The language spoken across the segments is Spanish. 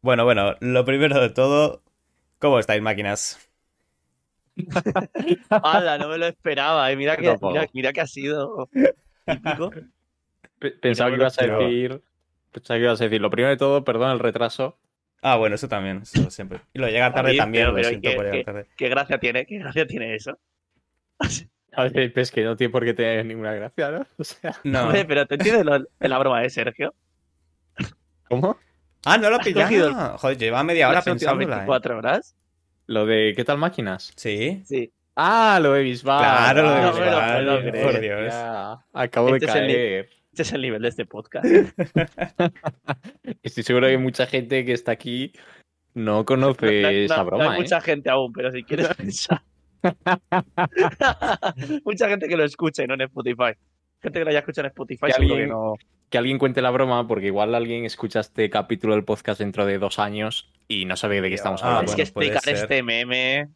Bueno, bueno, lo primero de todo, ¿cómo estáis, máquinas? ¡Hala! No me lo esperaba. eh. Mira, que, Tampoco. mira, mira que ha sido típico. Pe- Pensaba que ibas a decir. Pensaba que ibas a decir. Lo primero de todo, perdón el retraso. Ah, bueno, eso también, eso siempre. Y lo de llegar tarde también, pero- lo pero siento ¿qué- por llegar qué- tarde. ¿Qué gracia tiene? ¿Qué gracia tiene eso? A ver, pues que no tiene por qué tener ninguna gracia, ¿no? O sea, No. Hombre, pero ¿te entiendes lo- la broma de Sergio? ¿cómo? Ah, no lo he has cogido pillado. Joder, lleva media hora pensándola. ¿eh? 24 horas. Lo de ¿qué tal máquinas? Sí. Sí. Ah, lo de Bisbal. Claro, lo de Ah, No puedo por. Dios. ya, Acabo de Este es caer. Este es el nivel de este podcast. Estoy seguro que mucha gente que está aquí no conoce No- no- esa no broma, hay ¿eh? mucha gente aún, pero si quieres pensar. mucha gente que lo escuche, no en Spotify. Gente que lo haya escuchado en Spotify, Que seguro que alguien- no. Que alguien cuente la broma, porque igual alguien escucha este capítulo del podcast dentro de dos años y no sabe de qué estamos Ah, hablando. es que explicar este meme.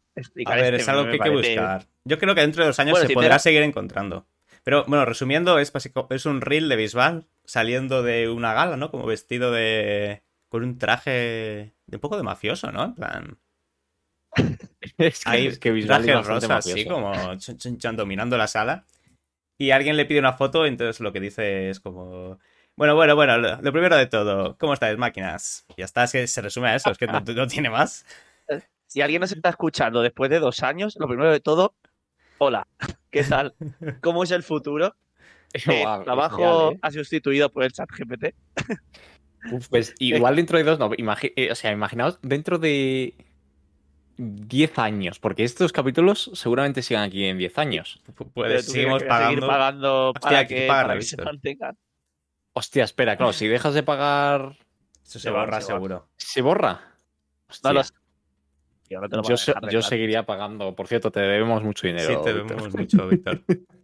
A ver, este es algo que hay que buscar. Yo creo que dentro de dos años Bueno, se si podrá te- seguir encontrando. Pero bueno, resumiendo, es, básico, es un reel de Bisbal saliendo de una gala, ¿no? Como vestido de. con un traje de un poco de mafioso, ¿no? En plan. es que, Ahí, es que Bisbal traje rosa, así como chun, chun, dominando la sala. Y alguien le pide una foto, entonces lo que dice es como. Bueno, bueno, bueno, lo, lo primero de todo, ¿cómo estáis, máquinas? Ya está, es que se resume a eso, es que no, no tiene más. Si alguien nos está escuchando después de dos años, lo primero de todo, hola, ¿qué tal? ¿Cómo es el futuro? Eh, Guau, trabajo genial, ¿eh? ha sustituido por el chat GPT. Uf, pues igual dentro de dos, no, imagi- eh, o sea, imaginaos dentro de 10 años, porque estos capítulos seguramente sigan aquí en 10 años. Pues ¿tú seguimos a seguir pagando. pagando Hostia, para hay que para que se mantengan. Hostia, espera, claro, si dejas de pagar, Eso se borra se seguro. ¿se borra? Hostia, No no yo, se- seguiría pagando. Por cierto, te debemos mucho dinero. Sí, te Víctor. vemos mucho, Víctor.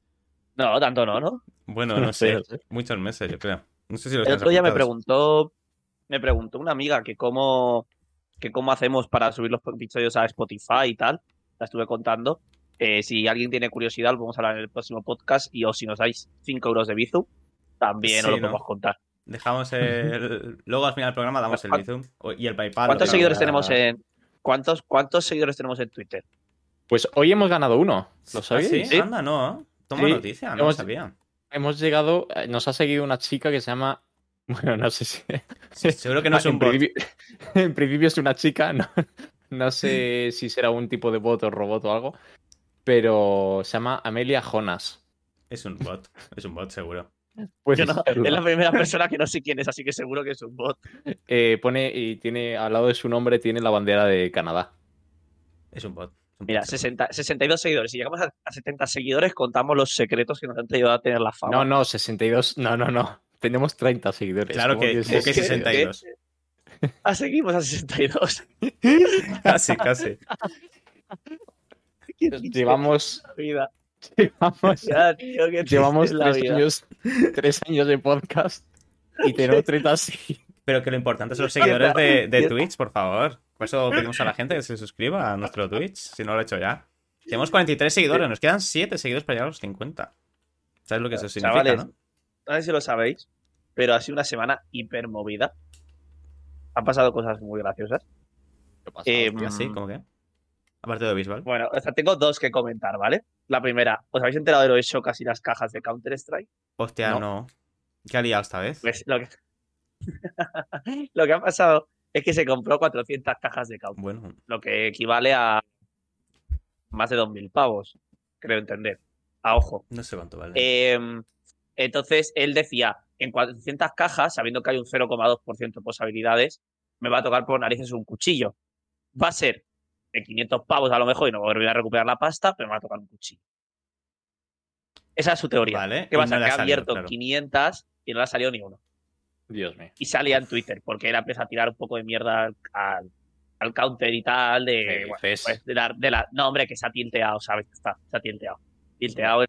No, tanto no, ¿no? Bueno, no sé. Muchos meses, yo creo. No sé si El otro día me preguntó, me preguntó una amiga que cómo, que cómo hacemos para subir los episodios a Spotify y tal. La estuve contando. Eh, si alguien tiene curiosidad, lo vamos a hablar en el próximo podcast. Y o si nos dais 5 euros de Bizum, también Sí, os lo ¿no? podemos contar. Dejamos el. Luego al final del programa damos el ¿Cuán- Bizum y el PayPal. ¿Cuántos lo seguidores tenemos en cuántos cuántos seguidores tenemos en Twitter? Pues hoy hemos ganado uno. ¿Lo ¿Ah, sabéis? sí? Sí. Anda, no. Toma Sí, noticia, no hemos- sabía. Hemos llegado. eh, Nos ha seguido una chica que se llama. Bueno, no sé si. Seguro que no es en un bot. principio, en principio es una chica, no, no sé si será un tipo de bot o robot o algo, pero se llama Amelia Jonas. Es un bot. Es un bot, seguro. No- serlo. es la primera persona que no sé quién es, así que seguro que es un bot. Eh, pone y tiene al lado de su nombre tiene la bandera de Canadá. Es un bot. es un Mira, bot, seguro. 60, 62 seguidores. Si llegamos a, a 70 seguidores, contamos los secretos que nos han ayudado a tener la fama. No, no, 62. No, no, no. Tenemos 30 seguidores. Claro ¿Cómo que, es que eso? 62. Ah, seguimos a 62. Casi, casi. ¿Quién dice Llevamos, la vida? Llevamos, Ya, tío, qué triste llevamos es la tres, vida. años, tres años de podcast y tenemos 30 seguidores. Pero que lo importante son los seguidores de. Twitch, por favor. Por eso pedimos a la gente que se suscriba a nuestro Twitch, si no lo ha hecho ya. Tenemos 43 seguidores, nos quedan 7 seguidores para llegar a los 50. ¿Sabes lo que eso significa, Chavales, no? No sé si lo sabéis, pero ha sido una semana hiper movida. Han pasado cosas muy graciosas. Eh, Hostia, sí, ¿cómo que? Aparte de Visual. Bueno, o sea, tengo dos que comentar, ¿vale? La primera, ¿os habéis enterado de lo de Shokas y las cajas de Counter-Strike? Hostia, no. no. ¿Qué ha liado esta vez? Pues lo que... lo que ha pasado es que se compró 400 cajas de Counter, Bueno, lo que equivale a más de 2.000 pavos, creo entender. A ojo. no sé cuánto vale. Eh, entonces él decía, en 400 cajas, sabiendo que hay un 0,2% de posibilidades, me va a tocar por narices un cuchillo. Va a ser de 500 pavos a lo mejor y no voy a recuperar la pasta, pero me va a tocar un cuchillo. Esa es su teoría. Vale, ¿Qué pasa? no que ha salido, abierto claro. 500 y no le ha salido ni uno. Dios mío. Y salía en Twitter, porque él empieza a tirar un poco de mierda al, al- al counter y tal, de, ¿Qué bueno, pues, de la, de la- No, hombre, que se ha tilteado, ¿sabes? Está, se ha tilteado. Tilteado es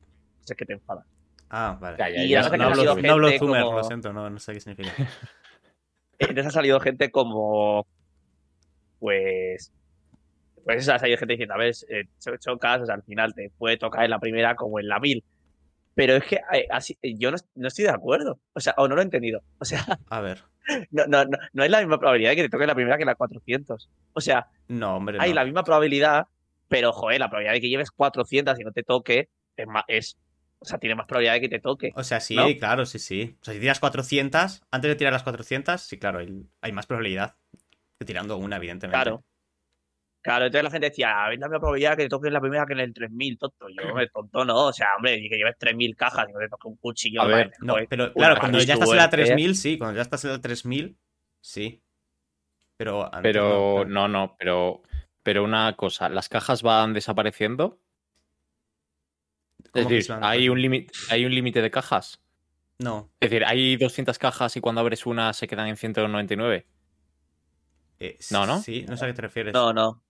es que te enfadas. Ah, vale. Ya, ya, y ya, ahora no, hablo, no hablo Zoomer, como- lo siento, no, no sé qué significa. Entonces ha salido gente como. Pues. Pues eso, ha salido gente diciendo, a ver, eh, cho- chocas, o sea, al final te puede tocar en la primera como en la mil. Pero es que eh, así, eh, yo no, no estoy de acuerdo. O sea, o no lo he entendido. O sea, A ver. No, no, no, no es la misma probabilidad de que te toque la primera que la 400. O sea, No, hombre, hay no. la misma probabilidad, pero joder, la probabilidad de que lleves 400 y no te toque es más, es, o sea, tiene más probabilidad de que te toque. O sea, sí, ¿No? claro, sí, sí. O sea, si tiras 400, antes de tirar las 400, sí, claro, hay, hay más probabilidad que tirando una, evidentemente. Claro. Claro, entonces la gente decía, a ver la misma probabilidad que te toque la primera que en el 3000, tonto. Yo, hombre, tonto no, o sea, hombre, y que lleves 3000 cajas y no te toque un cuchillo. A me ver, parece, No, joder. pero claro, cuando ya estás en la suerte. 3000, sí, cuando ya estás en la 3000, sí. Pero antes Pero no, no, no, pero, pero una cosa, las cajas van desapareciendo. Es ¿Cómo que decir, hay un límite, hay un límite de cajas. No. Es decir, hay 200 cajas y cuando abres una se quedan en 199. eh, No, ¿no? Sí, no sé a qué te refieres. No, no.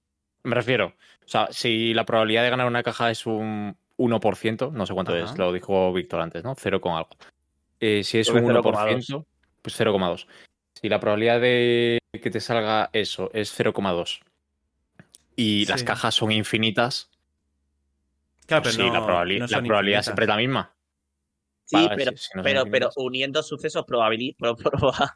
Me refiero, o sea, si la probabilidad de ganar una caja es un 1%, no sé cuánto Ajá. es, lo dijo Víctor antes, ¿no? 0 con algo. Eh, si es un que 1%, pues 0,2. Si la probabilidad de que te salga eso es 0,2 y las cajas son infinitas, Claro, pues pero sí, la, no- probabili- no la probabilidad siempre es la misma. Sí, Vale, pero, si- si no son pero, pero infinitas. uniendo sucesos probabili- pro- proba-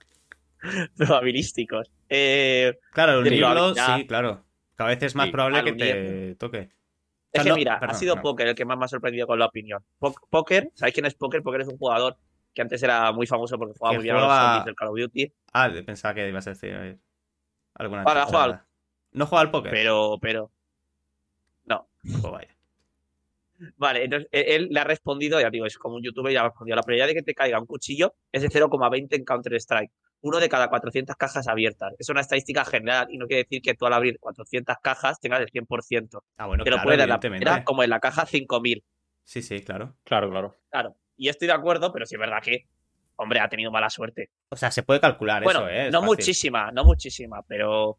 probabilísticos. Eh, Claro, de unirlo, probabilidad. sí, claro. Cada vez es más Sí, probable que te toque. es sea, que no, mira, ha sido no. Poker el que más me ha sorprendido con la opinión. Po- Poker, ¿sabéis quién es Poker? Poker es un jugador que antes era muy famoso porque jugaba muy bien a juega- los zombies del Call of Duty, Ah, pensaba que ibas a decir alguna chorrada. ¿No juega al póker? pero, pero. Pues vaya. Vale, entonces e- él le ha respondido, ya digo, es como un youtuber y ha respondido. La probabilidad de que te caiga un cuchillo es de 0,20 en Counter-Strike. Uno de cada 400 cajas abiertas. Es una estadística general y no quiere decir que tú al abrir 400 cajas tengas el 100%. Ah, bueno, claro, puede dar la evidentemente. primera como en la caja 5000. Sí, sí, claro. Claro, claro. Claro. Y estoy de acuerdo, pero sí es verdad que, hombre, ha tenido mala suerte. O sea, se puede calcular bueno, eso, ¿eh? Es no fácil. muchísima, no muchísima, pero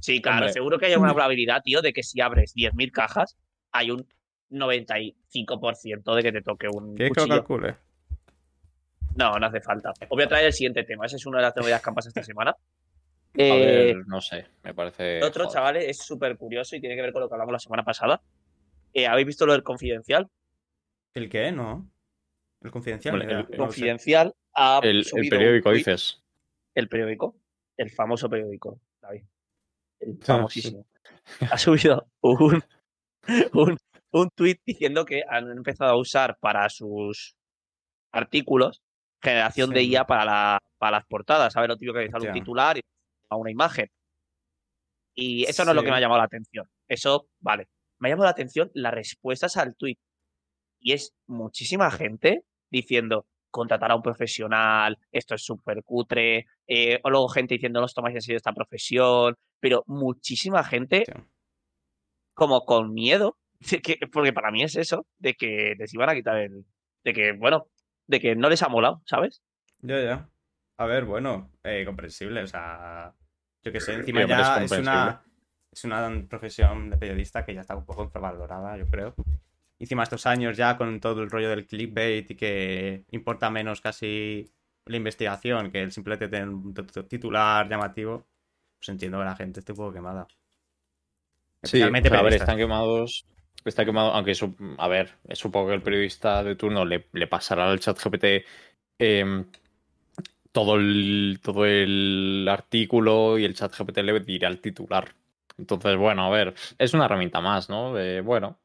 sí, claro, Hombre. seguro que hay una probabilidad, tío, de que si abres 10.000 cajas, hay un 95% de que te toque un ¿Quieres que lo cuchillo. calcule? No, no hace falta. Os voy a traer el siguiente tema. Esa es una de las novedades que han pasado esta semana. A Eh, ver, no sé, me parece. el otro, joder. chavales, es súper curioso y tiene que ver con lo que hablamos la semana pasada. Eh, ¿Habéis visto lo del confidencial? ¿El qué? No. El confidencial. Bueno, el- No lo sé. Confidencial ha El, el un periódico, dices. El periódico. El famoso periódico, David. El famosísimo. Ha subido un, un, un tuit diciendo que han empezado a usar para sus artículos generación de. IA para, la, para las portadas. ¿Sabes? Lo típico que sale un titular y a una imagen. Y eso no es lo que me ha llamado la atención. Eso, vale. Me ha llamado la atención las respuestas al tuit. Y es muchísima gente diciendo contratar a un profesional, esto es súper cutre, eh, o luego gente diciendo no os tomáis en serio esta profesión, pero muchísima gente Sí. como con miedo, de que, porque para mí es eso, de que les iban a quitar el, de que, bueno, de que no les ha molado, ¿sabes? Ya, ya. A ver, bueno, eh, comprensible, o sea, yo que sé, encima ya es una, es una profesión de periodista que ya está un poco infravalorada, yo creo. Encima estos años ya con todo el rollo del clickbait y que importa menos casi la investigación que el simplemente tener un titular llamativo, pues entiendo que la gente esté un poco quemada. Sí, o sea, a ver, están quemados. Está quemado, aunque su- a ver, supongo que el periodista de turno le, le pasará al chat GPT em, todo, el, todo el artículo y el chat GPT le dirá el titular. Entonces, bueno, a ver, es una herramienta más, ¿no? Eh, bueno,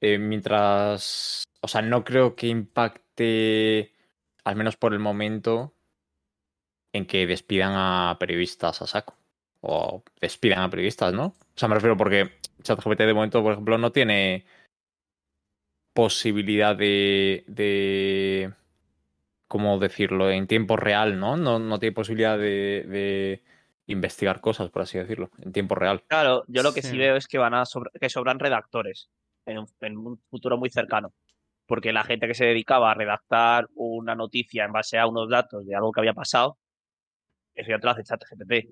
eh, mientras, o sea, no creo que impacte, al menos por el momento, en que despidan a periodistas a saco. O despidan a periodistas, ¿no? O sea, me refiero porque ChatGPT de momento, por ejemplo, no tiene posibilidad de, de ¿cómo decirlo? En tiempo real, ¿no? No, no tiene posibilidad de, de investigar cosas, por así decirlo, en tiempo real. Claro, yo lo que sí, Sí. veo es que van a sobra- que sobran redactores en un, en un futuro muy cercano. Porque la gente que se dedicaba a redactar una noticia en base a unos datos de algo que había pasado, eso ya te lo hace ChatGPT.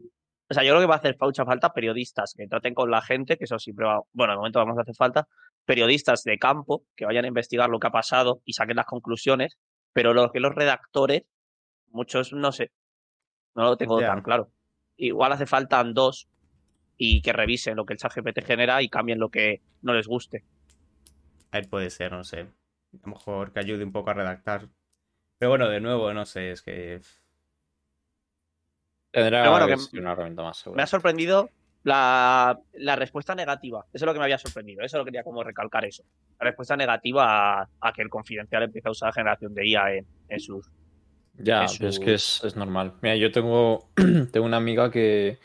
O sea, yo creo que va a hacer mucha falta periodistas que traten con la gente, que eso siempre va, bueno, de momento vamos a hacer falta, periodistas de campo que vayan a investigar lo que ha pasado y saquen las conclusiones, pero lo que los redactores, muchos no sé, no lo tengo tan claro. Igual hace falta dos y que revisen lo que el ChatGPT genera y cambien lo que no les guste. A ver, puede ser, no sé. A lo mejor que ayude un poco a redactar. Pero bueno, de nuevo, no sé, es que. Tendrá Pero bueno, que que ser una herramienta más segura. Me ha sorprendido la, la respuesta negativa. Eso es lo que me había sorprendido. Eso lo quería como recalcar eso. La respuesta negativa a, a que el confidencial empiece a usar generación de IA en, en sus. Ya, en pero es que es, es normal. Mira, yo tengo, tengo una amiga que,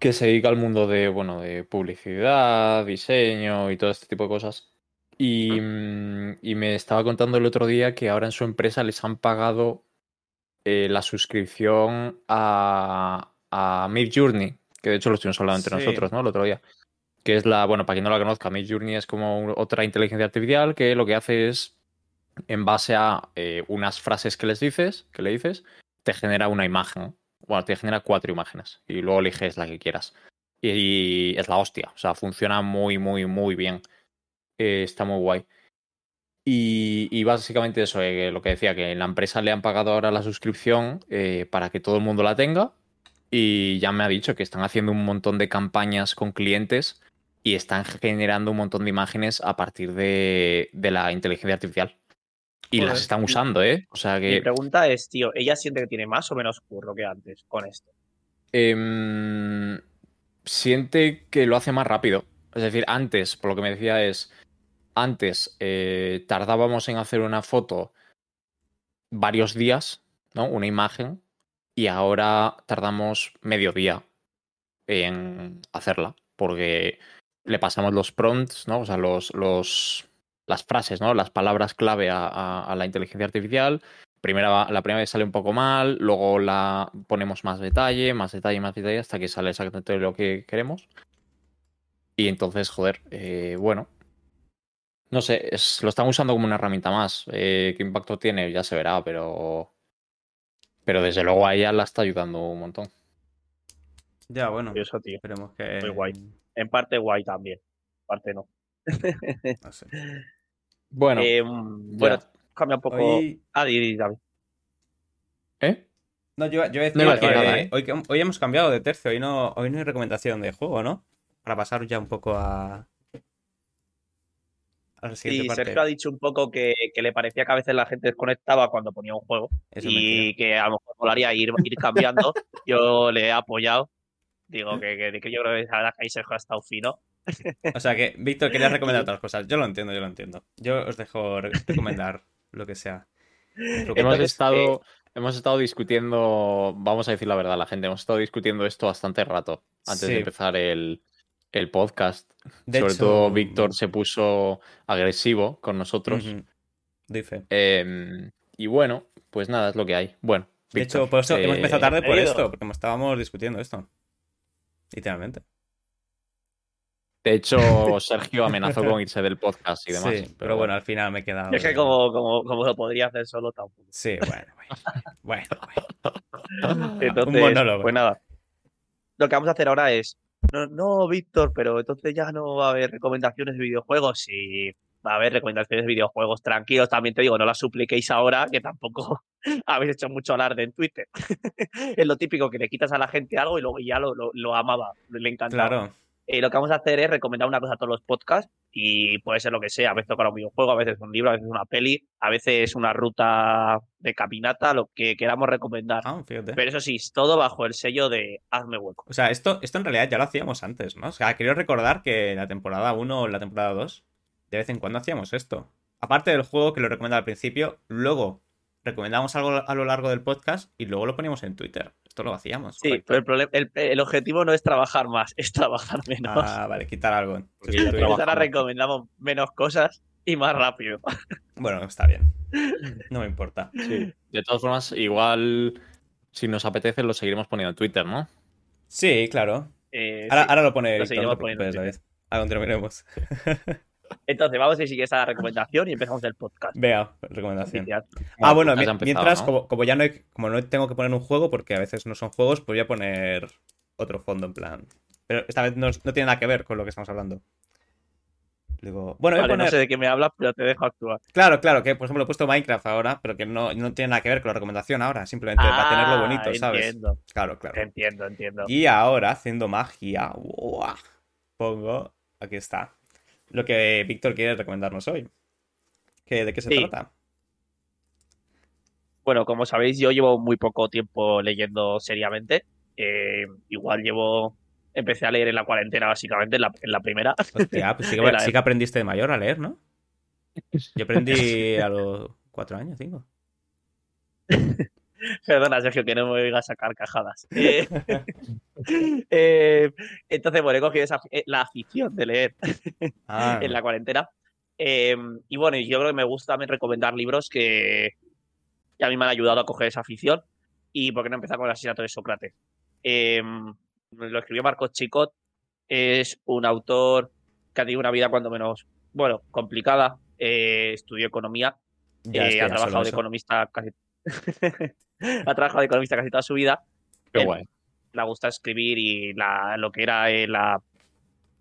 que se dedica al mundo de, bueno, de publicidad, diseño y todo este tipo de cosas. Y, mm, y me estaba contando el otro día que ahora en su empresa les han pagado eh, la suscripción a, a Midjourney, que de hecho lo estuvimos hablando entre Sí. nosotros, ¿no? El otro día. Que es la, bueno, para quien no la conozca, Midjourney es como otra inteligencia artificial que lo que hace es en base a eh, unas frases que les dices, que le dices, te genera una imagen. Bueno, te genera cuatro imágenes y luego eliges la que quieras. Y, es la hostia. O sea, funciona muy, muy, muy bien. Eh, está muy guay. Y, y básicamente eso, eh, lo que decía, que en la empresa le han pagado ahora la suscripción eh, para que todo el mundo la tenga. Y ya me ha dicho que están haciendo un montón de campañas con clientes y están generando un montón de imágenes a partir de, de la inteligencia artificial. Y Joder. las están usando, ¿eh? O sea Mi pregunta es, tío, ¿ella siente que tiene más o menos curro que antes con esto? em, siente que lo hace más rápido. Es decir, antes, por lo que me decía es, antes eh, tardábamos en hacer una foto varios días, ¿no? Una imagen, y ahora tardamos medio día en hacerla, porque le pasamos los prompts, ¿no? O sea, los, los, las frases, ¿no? Las palabras clave a, la inteligencia artificial. Primera, la primera vez sale un poco mal, luego la ponemos más detalle, más detalle, más detalle, hasta que sale exactamente lo que queremos. Y entonces, joder, eh, bueno. No sé, es- lo están usando como una herramienta más. Eh, ¿Qué impacto tiene? Ya se verá, pero. Pero desde luego a ella la está ayudando un montón. Ya, bueno. Curioso, tío. Esperemos que. Muy guay. En parte guay también. En parte no. No sé. Bueno, Eh, bueno, ya. cambia un poco. Hoy. Ah, di, David. ¿Eh? No, yo, yo decía No iba a decir que nada, ¿eh? hoy, que- hoy hemos cambiado de tercio. Hoy no, hoy no hay recomendación de juego, ¿no? Para pasar ya un poco a. A la siguiente Sí, parte. Sergio ha dicho un poco que, que le parecía que a veces la gente desconectaba cuando ponía un juego Eso es y que a lo mejor molaría ir, ir cambiando. Yo le he apoyado. Digo que, que, que yo creo que la verdad que ahí Sergio ha estado fino. O sea que, Víctor, querías recomendar otras cosas. Yo lo entiendo, yo lo entiendo. Yo os dejo re- recomendar lo que sea. Hemos estado, hemos estado discutiendo, vamos a decir la verdad, la gente, hemos estado discutiendo esto bastante rato antes Sí. de empezar el, el podcast. De Sobre hecho, todo Víctor se puso agresivo con nosotros. fe. Em, y bueno, pues nada, es lo que hay. Bueno, De Víctor, hecho, por eso hemos eh, empezado tarde por esto, porque estábamos discutiendo esto. Literalmente. De hecho, Sergio amenazó con irse del podcast y demás. sí, pero bueno, al final me he quedado. Es que como, como, como lo podría hacer solo tampoco. Sí, bueno, bueno. bueno, bueno. Entonces, monólogo. pues nada. Lo que vamos a hacer ahora es. No, no, Víctor, pero entonces ya no va a haber recomendaciones de videojuegos. Sí, va a haber recomendaciones de videojuegos. Tranquilos, también te digo, no las supliquéis ahora, que tampoco habéis hecho mucho alarde en Twitter. es lo típico que le quitas a la gente algo y luego ya lo, lo, lo amaba, le encantaba. Claro. Eh, lo que vamos a hacer es recomendar una cosa a todos los podcasts y puede ser lo que sea. A veces tocar un videojuego, a veces un libro, a veces una peli, a veces una ruta de caminata, lo que queramos recomendar. Ah, fíjate. Pero eso sí, todo bajo el sello de hazme hueco. O sea, esto, esto en realidad ya lo hacíamos antes, ¿no? O sea, quiero recordar que la temporada 1 o la temporada 2, de vez en cuando hacíamos esto. Aparte del juego que lo recomendaba al principio, luego recomendamos algo a lo largo del podcast y luego lo poníamos en Twitter. Esto lo hacíamos. Sí, correcto. pero el, problema, el, el objetivo no es trabajar más, es trabajar menos. Ah, vale, quitar algo. Ahora recomendamos menos cosas y más rápido. Bueno, está bien. No me importa. Sí. De todas formas, igual si nos apetece lo seguiremos poniendo en Twitter, ¿no? Sí, claro. Eh, Ahora, sí. ahora lo pone Lo no te poniendo en David. Ahora terminemos. Entonces vamos a ir siguiendo esa recomendación y empezamos el podcast. Vea, recomendación. Ah, bueno, empezado, mientras, ¿no? como, como ya no hay, como no tengo que poner un juego, porque a veces no son juegos, pues voy a poner otro fondo en plan. Pero esta vez no, no tiene nada que ver con lo que estamos hablando. Digo, bueno, voy a poner. no sé de qué me hablas, pero te dejo actuar. Claro, claro, que por ejemplo he puesto Minecraft ahora, pero que no, no tiene nada que ver con la recomendación ahora, simplemente para tenerlo Ah, bonito, ¿sabes? Entiendo, Claro, claro. entiendo, entiendo. Y ahora, haciendo magia, ¡buah! pongo. Aquí está. Lo que Víctor quiere recomendarnos hoy. ¿Qué, ¿De qué se Sí. trata? bueno, como sabéis, yo llevo muy poco tiempo leyendo seriamente. Eh, igual llevo. Empecé a leer en la cuarentena, básicamente, en la, en la primera. Hostia, pues que, sí que aprendiste de mayor a leer, ¿no? Yo aprendí a los cuatro años, cinco. Perdona, Sergio, que no me oiga sacar cajadas. Eh, eh, entonces, bueno, he cogido esa, eh, la afición de leer Ah, en la cuarentena. Eh, y bueno, yo creo que me gusta también recomendar libros que, que a mí me han ayudado a coger esa afición. Y por qué no empezar con el asesinato de Sócrates. Eh, lo escribió Marcos Chicot. Es un autor que ha tenido una vida cuando menos, bueno, complicada. Estudió economía. ya, es que ha trabajado de economista casi. ha trabajado de economista casi toda su vida. Qué Él- guay. Le gusta escribir y la, lo que era eh, la,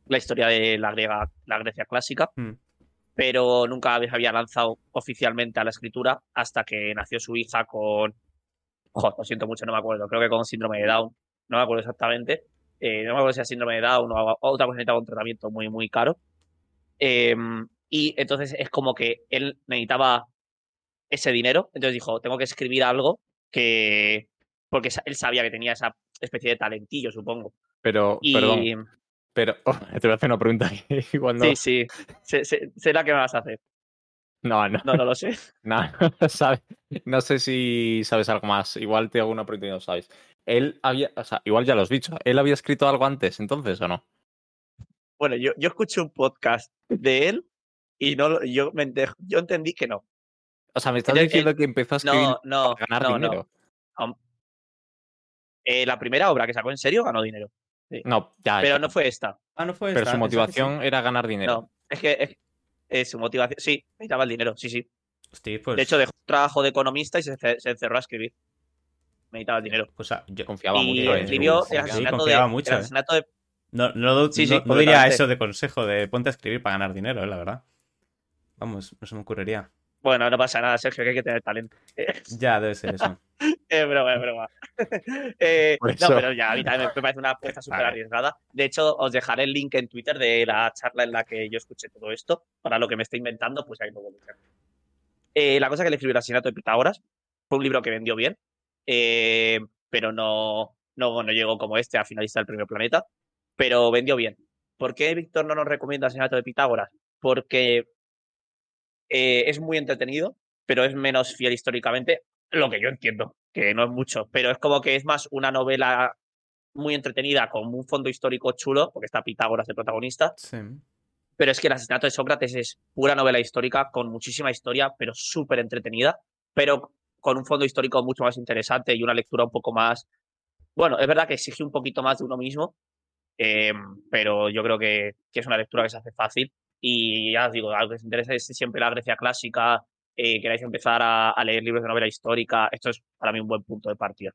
la historia de la, griega, la Grecia clásica, Mm. pero nunca se había lanzado oficialmente a la escritura hasta que nació su hija con. Joder, lo siento mucho, no me acuerdo, creo que con síndrome de Down, no me acuerdo exactamente. eh, no me acuerdo si era síndrome de Down o, o otra cosa necesitaba un tratamiento muy, muy caro. Em, y entonces es como que él necesitaba ese dinero, entonces dijo, tengo que escribir algo que. Porque él sabía que tenía esa especie de talentillo, supongo. Pero, Y perdón, pero oh, te voy a hacer una pregunta que igual no. sí, sí, sé, sé- sé la que me vas a hacer. No, no, No, no lo sé. no, sabe- no sé si sabes algo más. Igual te hago una pregunta y no sabes. Él había, o sea, igual ya lo has dicho. ¿Él había escrito algo antes entonces o no? Bueno, yo, yo escuché un podcast de él y no yo, me ente- yo entendí que no. O sea, me estás Él- diciendo él- que empezó a escribir No, no, para ganar no, no. dinero. Eh, la primera obra que sacó en serio ganó dinero, No, ya, pero ya, no fue esta. Ah, no fue pero esta, su sí. motivación era ganar dinero. No, es que es, es su motivación. Sí, necesitaba el dinero, sí, sí. Hostia, pues, De hecho, dejó un trabajo de economista y se, se encerró a escribir. Necesitaba el dinero. pues, ah, yo Confiaba y mucho en escribió el. Sí, de, eh. asesinato de no, no, Sí, sí, no- no diría eso de consejo de ponte a escribir para ganar dinero, eh, la verdad. Vamos, no se me ocurriría. Bueno, no pasa nada, Sergio, que hay que tener talento. Ya, debe ser eso. Es broma, es broma. Eh, Por no, eso. pero ya, a mí también me parece una apuesta súper arriesgada. De hecho, os dejaré el link en Twitter de la charla en la que yo escuché todo esto. Para lo que me estoy inventando, pues ahí lo voy a. Eh, la cosa que le escribió el asesinato de Pitágoras fue un libro que vendió bien, eh, pero no, no, no llegó como este a finalista del Premio Planeta, pero vendió bien. ¿Por qué Víctor no nos recomienda el asesinato de Pitágoras? Porque eh, es muy entretenido, pero es menos fiel históricamente, lo que yo entiendo, que no es mucho, pero es como que es más una novela muy entretenida con un fondo histórico chulo, porque está Pitágoras de protagonista, Sí. pero es que el asesinato de Sócrates es pura novela histórica con muchísima historia, pero súper entretenida, pero con un fondo histórico mucho más interesante y una lectura un poco más... Bueno, es verdad que exige un poquito más de uno mismo, eh, pero yo creo que, que es una lectura que se hace fácil. Y ya os digo, algo que os interesa es siempre la Grecia clásica, eh, queráis empezar a, a leer libros de novela histórica, esto es para mí un buen punto de partida.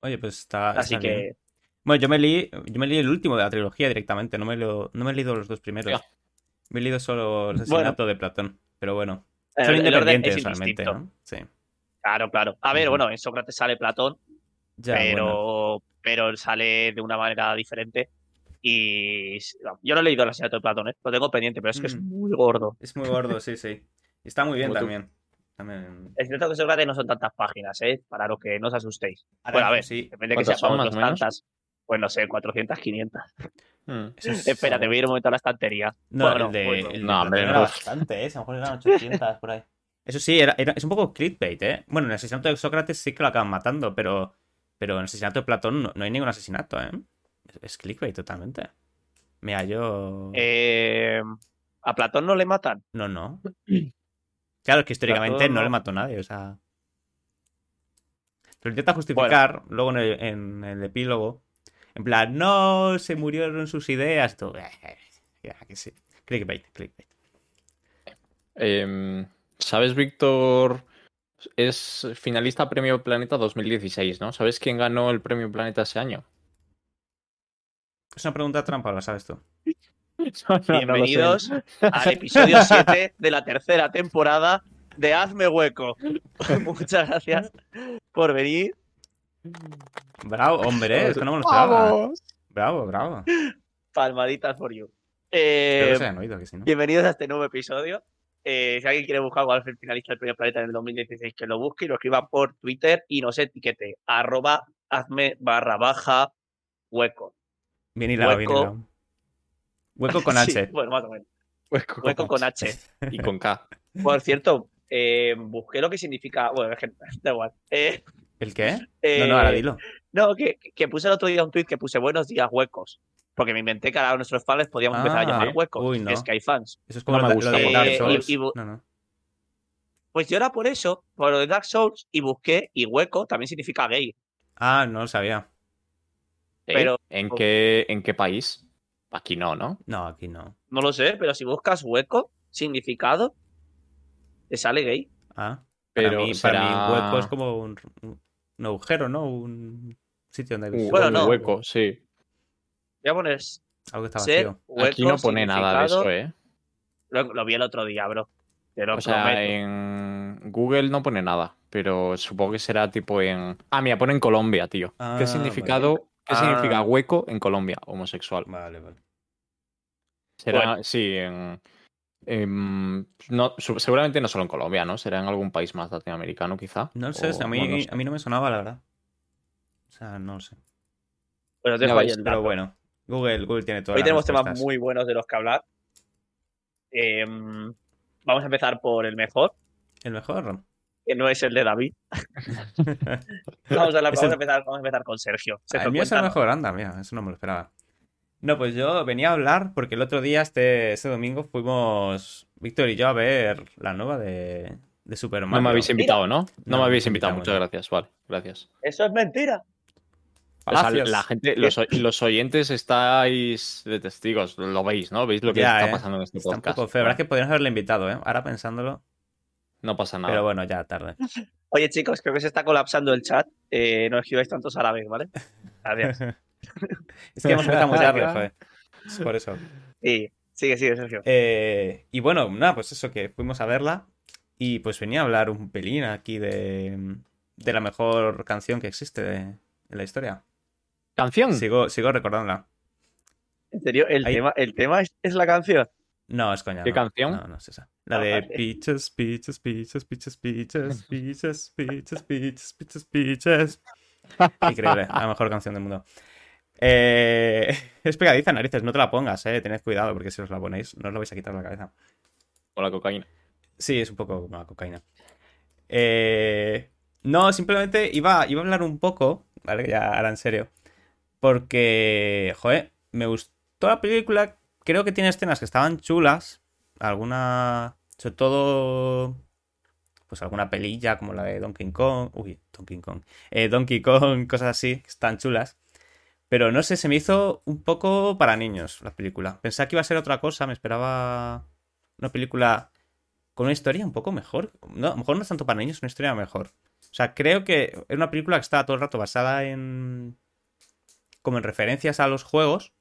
Oye, pues está. Así está bien. que, Bueno, yo me leí, yo me leí el último de la trilogía directamente, no me, lo, no me he leído los dos primeros. Me he leído solo el asesinato de Platón, pero bueno. eh, Son el independientes es realmente. ¿no? Sí. Claro, claro. A ver, bueno, en Sócrates sale Platón, Ya, pero, bueno. pero sale de una manera diferente. Y yo no he leído el asesinato de Platón, ¿eh? lo tengo pendiente, pero es que es Mm. muy gordo. Es muy gordo, sí, sí. Y está muy bien Como tú. también. También. Es cierto que Sócrates no son tantas páginas, ¿eh? para lo que no os asustéis. Ahora bueno, a ver, sí. depende de que ¿Cuántas seamos tantas. Pues no sé, 400, 500. Mm. Eso es- Espérate, voy a ir un momento a la estantería. No, Bueno, el de, bueno. el de No, hombre, Platón no. era bastante, ¿eh? A lo mejor eran 800 por ahí. Eso sí, era, era- es un poco clickbait, ¿eh? Bueno, en el asesinato de Sócrates sí que lo acaban matando, pero, pero en el asesinato de Platón no, no hay ningún asesinato, ¿eh? Es, clickbait totalmente. Mira, yo... Eh, ¿A Platón no le matan? No, no. Claro, es que históricamente Platón no no- le mató a nadie, o sea... Lo intenta justificar luego en el, en el epílogo. En plan, no, se murieron sus ideas. Tú, ya, que sí. Clickbait, clickbait. Em, ¿Sabes, Víctor? Es finalista Premio Planeta 2016, ¿no? ¿Sabes quién ganó el Premio Planeta ese año? Es una pregunta trampa, ¿lo sabes tú? Bienvenidos al episodio 7 de la tercera temporada de Hazme Hueco. Muchas gracias por venir. Bravo, hombre, es que no me lo esperaba. ¡Vamos! Bravo, bravo. Palmaditas for you. Espero Eh, que se hayan oído, que si no. bienvenidos a este nuevo episodio eh, si alguien quiere buscar el finalista del Premio Planeta en el 2016, que lo busque y lo escriba por Twitter y nos etiquete. Arroba hazme barra baja hueco. Bien hilado, bien Hueco. hilado. Hueco con Sí, H. bueno, más o menos. Hueco, Hueco con H. Y con K. Por cierto, eh, busqué lo que significa. Bueno, es que da igual. Eh, ¿El qué? No, eh, no, ahora dilo. No, que, que puse el otro día un tweet que puse buenos días huecos. Porque me inventé que ahora nuestros fans podíamos empezar a Ah, llamar huecos. uy, no. Es que hay fans. Eso es como no me de- lo de gusta. Dark Souls. y- y bu- No, no. Pues yo era por eso, por lo de Dark Souls, y busqué, y hueco también significa gay. Ah, no lo sabía. ¿Eh? Pero- ¿En, qué, ¿En qué país? Aquí no, ¿no? No, aquí no. No lo sé, pero si buscas hueco, significado, te sale gay. Ah, Pero para, mí, será... para mí hueco es como un, un agujero, ¿no? Un sitio donde hay un, Bueno, no. hueco, sí. Voy a poner algo que está ser vacío. hueco. Aquí no pone nada de eso, ¿eh? Lo, lo vi el otro día, bro. Te lo O sea, prometo. en Google no pone nada, pero supongo que será tipo en... Ah, mira, pone en Colombia, tío. Ah, ¿Qué significado? ¿Qué Ah. significa hueco en Colombia? Homosexual. Vale, vale. Será, Bueno. sí, en... en- no, su- seguramente no solo en Colombia, ¿no? Será en algún país más latinoamericano, quizá. No sé, O- a, mí, no, no sé. a mí no me sonaba, la verdad. O sea, no lo sé. Pero ves, el Pero bueno, Google, Google tiene todo. Hoy tenemos temas muy buenos de los que hablar. Em, vamos a empezar por el mejor, El mejor. Que no es el de David. Vamos a, Es vamos el- a empezar, vamos a empezar con Sergio. Sergio, el mío es el mejor, anda, mira, eso no me lo esperaba. No, pues yo venía a hablar porque el otro día, este, este domingo, fuimos Víctor y yo a ver la nueva de, de Super Mario. No me habéis invitado, ¿no? No, No, me habéis invitado, muchas gracias. Vale, gracias. Eso es mentira. O sea, la gente, los, oy- los oyentes estáis de testigos, lo veis, ¿no? Veis lo que Ya, está eh. pasando en este Está un podcast. poco feo. La verdad es que podríamos haberle invitado, ¿eh? Ahora pensándolo. No pasa nada. Pero bueno, ya tarde. Oye, chicos, creo que se está colapsando el chat. Eh, no escribáis tantos árabes, ¿vale? Gracias. Es que hemos empezado muy tarde, joder. Es por eso. Sí, sigue, sigue, Sergio. Eh, y bueno, nada, pues eso, que fuimos a verla. Y pues venía a hablar un pelín aquí de, de la mejor canción que existe de- en la historia. ¿Canción? Sigo, sigo recordándola. En serio, el Ahí- tema, el tema es, es la canción. No, es coña. ¿Qué no. canción? No, no es esa. La de vale. Peaches, Peaches, Peaches, Peaches, Peaches, Peaches, Peaches, Peaches, Peaches, Peaches. Increíble, la mejor canción del mundo. Eh, es pegadiza, narices, no te la pongas, eh. Tened cuidado, porque si os la ponéis, no os la vais a quitar de la cabeza. Con la cocaína. Sí, es un poco como la cocaína. Eh, no, simplemente iba, iba a hablar un poco, ¿vale? Ya ahora en serio. Porque, joder, me gustó la película. Creo que tiene escenas que estaban chulas. Alguna. Sobre todo. Pues alguna pelilla como la de Donkey Kong. Uy, Donkey Kong. Eh, Donkey Kong, cosas así, que están chulas. Pero no sé, se me hizo un poco para niños la película. Pensaba que iba a ser otra cosa, me esperaba una película con una historia un poco mejor. No, a lo mejor no es tanto para niños, una historia mejor. O sea, creo que es una película que está todo el rato basada en. como en referencias a los juegos.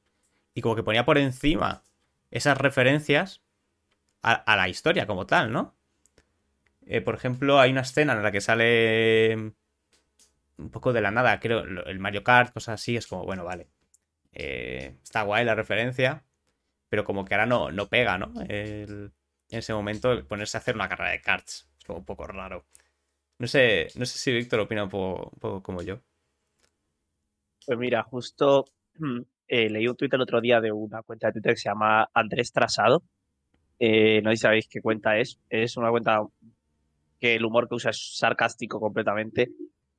Y como que ponía por encima esas referencias a, la historia como tal, ¿no? Eh, por ejemplo, hay una escena en la que sale un poco de la nada, creo, el Mario Kart, cosas así, es como, bueno, vale. Eh, está guay la referencia, pero como que ahora no, no pega, ¿no? En ese momento el ponerse a hacer una carrera de karts. Es como un poco raro. No sé, no sé si Víctor opina un poco, como yo. Pues mira, justo eh, leí un tuit el otro día de una cuenta de Twitter que se llama Andrés Trasado. Eh, no sé si sabéis qué cuenta es. Es una cuenta que el humor que usa es sarcástico completamente.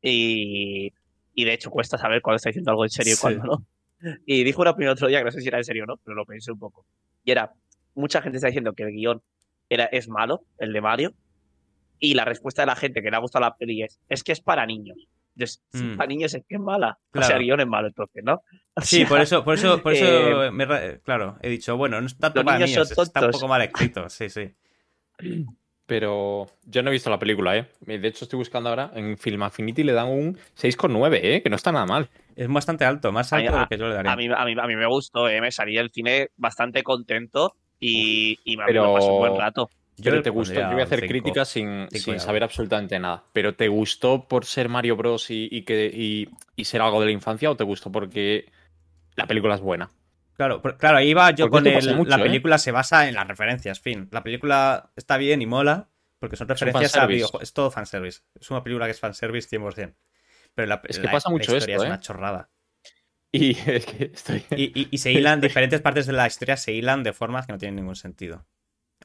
Y, y de hecho cuesta saber cuándo está diciendo algo en serio y Sí. cuándo no. Y dijo una opinión otro día que no sé si era en serio o no, pero lo pensé un poco. Y era, mucha gente está diciendo que el guion era, es malo, el de Mario. Y la respuesta de la gente que le ha gustado la peli es, es que es para niños. Mm. para niños es que es mala. O sea, Claro. el guion es malo entonces, ¿no? O Sí, sea, por eso, por eso, por eso, eh, me ra- claro, he dicho, bueno, no es tanto los para niños niños, son está un poco mal escrito, sí, sí. Pero yo no he visto la película, ¿eh? De hecho, estoy buscando ahora. En Film Affinity le dan un 6,9, ¿eh? Que no está nada mal. Es bastante alto, más A mí- alto de a- lo que yo le daría. A mí, a, mí, a mí me gustó, ¿eh? me salí del cine bastante contento y, y me, Pero- me pasé un buen rato. Yo Pero te gustó. Yo voy a hacer cinco. críticas sin, saber absolutamente nada. Pero ¿te gustó por ser Mario Bros. y, y que, y, y ser algo de la infancia o te gustó porque la película es buena? Claro, claro, ahí va yo Porque con el. mucho, la ¿eh? película se basa en las referencias, fin. La película está bien y mola porque son referencias a videojuegos. Es todo fanservice. Es una película que es fanservice 100%. Pero la, Es que la- pasa la mucho historia esto, es ¿eh? una chorrada. Y es que estoy. Y, y- y se hilan, diferentes partes de la historia se hilan de formas que no tienen ningún sentido.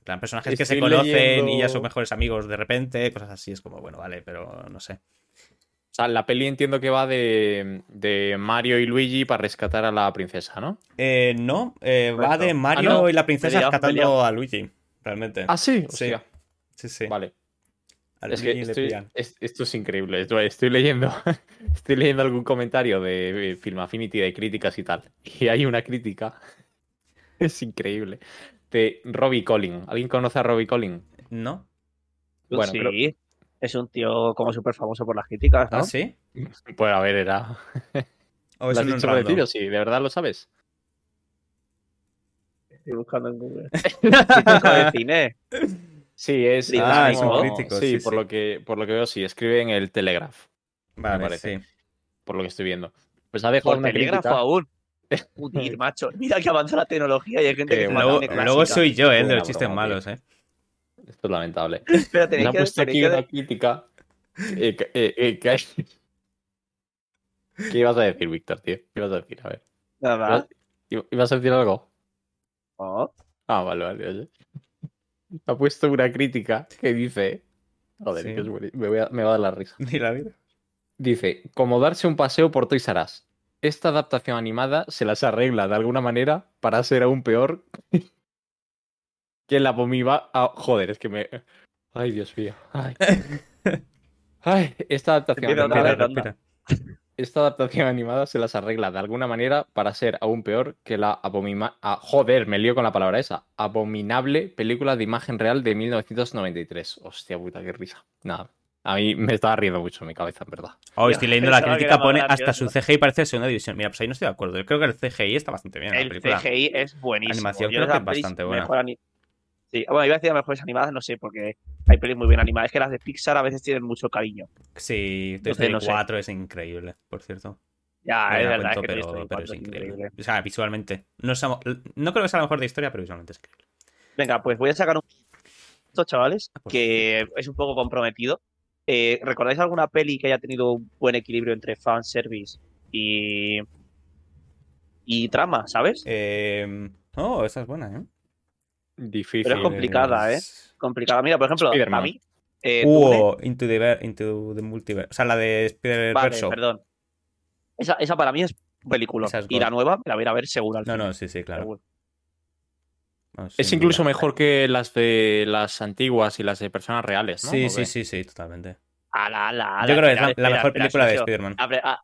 Plan, personajes que se Estoy conocen leyendo- y ya son mejores amigos de repente, cosas así. Es como, bueno, vale, pero no sé. O sea, la peli entiendo que va de, de Mario y Luigi para rescatar a la princesa, ¿no? Eh, no, eh, va de Mario Ah, no. y la princesa Peleado, rescatando peleado. a Luigi, realmente. Ah, sí. Sí. Hostia. Sí, sí. Vale. Es que estoy- es- esto es increíble. Esto- Estoy leyendo, estoy leyendo algún comentario de eh, Film Affinity de críticas y tal. Y hay una crítica. Es increíble. De Robbie Collin. ¿Alguien conoce a Robbie Collin? ¿No? Bueno, sí, es un tío como súper famoso por las críticas, ¿no? ¿Ah, sí? Pues a ver, era. ¿O es ¿Lo has un dicho por random? decir o sí? ¿De verdad lo sabes? Estoy buscando en Google. Crítico de cine. Sí, es. Ah, es es un como- crítico, Sí, sí, por, sí. Lo que, por lo que veo, sí. Escribe en el Telegraph, Vale, parece. sí. por lo que estoy viendo. Pues ha dejado Por una crítica. aún. Joder, macho. Mira que avanza la tecnología y hay gente que se Luego, luego soy yo, eh, el de los chistes broma, malos, eh. Esto es lamentable. Pero Me tenéis ha que, puesto aquí que- una crítica. eh, que- eh, eh, que ¿Qué ibas a decir, Víctor, tío? ¿Qué ibas a decir? A ver. Nada. ¿Ibas a decir algo? Oh, Ah, vale, vale. oye. Me ha puesto una crítica que dice. Joder, Sí. que es buenísimo, me, voy a, me va a dar la risa. Ni la vida. Dice: Como darse un paseo por Toys R Us. Esta adaptación animada se las arregla de alguna manera para ser aún peor que la pomiva. ah, joder, es que me. Ay, Dios mío. Ay. Ay, esta adaptación otra animada, esta adaptación animada se las arregla de alguna manera para ser aún peor que la abomina... ah, joder, me lío con la palabra esa. Abominable película de imagen real de 1993. Hostia puta, qué risa. Nada. A mí me estaba riendo mucho en mi cabeza, en verdad. Oh, estoy leyendo la crítica, pone hasta su CGI parece segunda división. Mira, pues ahí no estoy de acuerdo. Yo creo que el CGI está bastante bien en la El película. CGI es buenísimo. Animación Yo creo que es bastante buena. Sí, bueno, iba a decir mejores animadas, no sé, porque hay pelis muy bien animadas. Es que las de Pixar a veces tienen mucho cariño. Sí, Toy Story no sé. 4 es increíble, por cierto. Ya, No es la verdad, cuento, es que pero, pero 4 es increíble. O sea, visualmente. No, es no creo que sea la mejor de historia, pero visualmente es increíble. Venga, pues voy a sacar un esto, chavales, Ah, pues que es un poco comprometido. Eh, ¿Recordáis alguna peli que haya tenido un buen equilibrio entre fanservice y. y trama, ¿sabes? Eh, oh, esa es buena, ¿eh? Difícil. Pero es complicada, ¿eh? Complicada. Mira, por ejemplo, a mí. Eh, Dune- Uh, into the, into the Multiverse. O sea, la de Spider-Verse. Vale, perdón. Esa, esa para mí es película. Esa es Y la nueva me la voy a ver seguro al No, final, no, sí, sí, claro. seguro. No, Es incluso duda. mejor que las de las antiguas y las de personas reales, ¿no? Sí, ¿O sí, sí, sí, totalmente. Ala, ala, ala, Yo creo que es la, espera, la espera, mejor espera, película de. Spider-Man. Abre, a-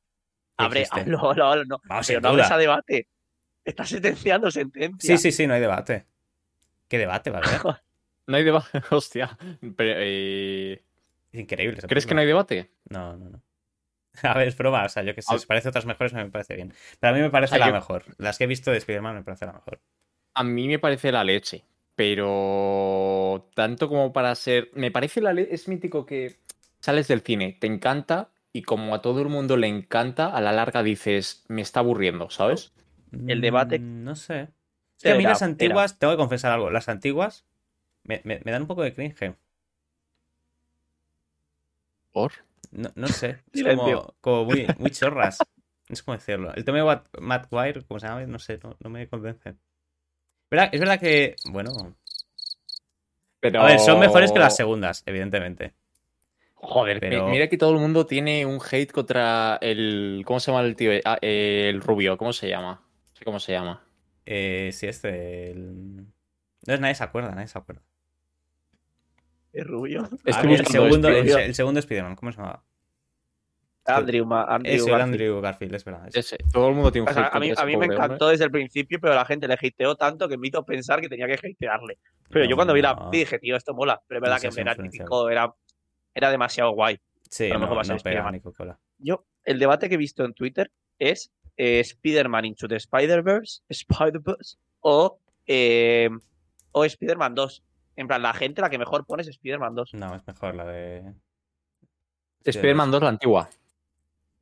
abre, existe. hablo, hablo, hablo, no. Vamos, Pero no a debate. Estás sentenciando sentencia. Sí, sí, sí, no hay debate. ¿Qué debate va a haber? No hay debate. Hostia. Pero, eh, Es increíble. esa ¿Crees que no hay debate? No, no, no. A ver, es broma. O sea, yo que sé, A- si parece otras mejores, me parece bien. Pero a mí me parece la yo- mejor. Las que he visto de Spider-Man me parece la mejor. A mí me parece la leche. Pero tanto como para ser. Me parece la leche. Es mítico que sales del cine, te encanta. Y como a todo el mundo le encanta, a la larga dices, me está aburriendo, ¿sabes? El debate- Mm, No sé. Es que a mí las antiguas, tengo que confesar algo, las antiguas me, me- me dan un poco de cringe. ¿Por? No, no sé. Es como, como muy, muy chorras. No sé cómo decirlo. El tema de Matt Wire, como se llama, no sé, no, no me convence. ¿Verdad? Es verdad que, bueno, Pero... a ver, son mejores que las segundas, evidentemente. Joder, Pero- mira que todo el mundo tiene un hate contra el. ¿Cómo se llama el tío? Ah, el rubio, ¿cómo se llama? No sé cómo se llama. Eh, sí, este. el- No es nadie se acuerda, nadie se acuerda. Es rubio. Ver, el, segundo, el segundo Spider-Man, ¿cómo se llama? Andrew, Ese, el Garfield. Andrew Garfield, es verdad. ese. Ese, todo el mundo tiene un O sea, a mí, a me encantó desde el principio, pero la gente le hateó tanto que me hizo pensar que tenía que hatearle. Pero yo No, cuando vi la no. dije, tío, esto mola. Pero es verdad No que era típico, era, era demasiado guay. Sí, a lo no, mejor va a ser no pega ni. Yo, el debate que he visto en Twitter es eh, Spider-Man Into the Spider-Verse, Spider-Verse, o, eh, o Spider-Man 2. En plan, la gente la que mejor pone es Spider-Man 2. No, es mejor la de. Spider-Man 2, la antigua.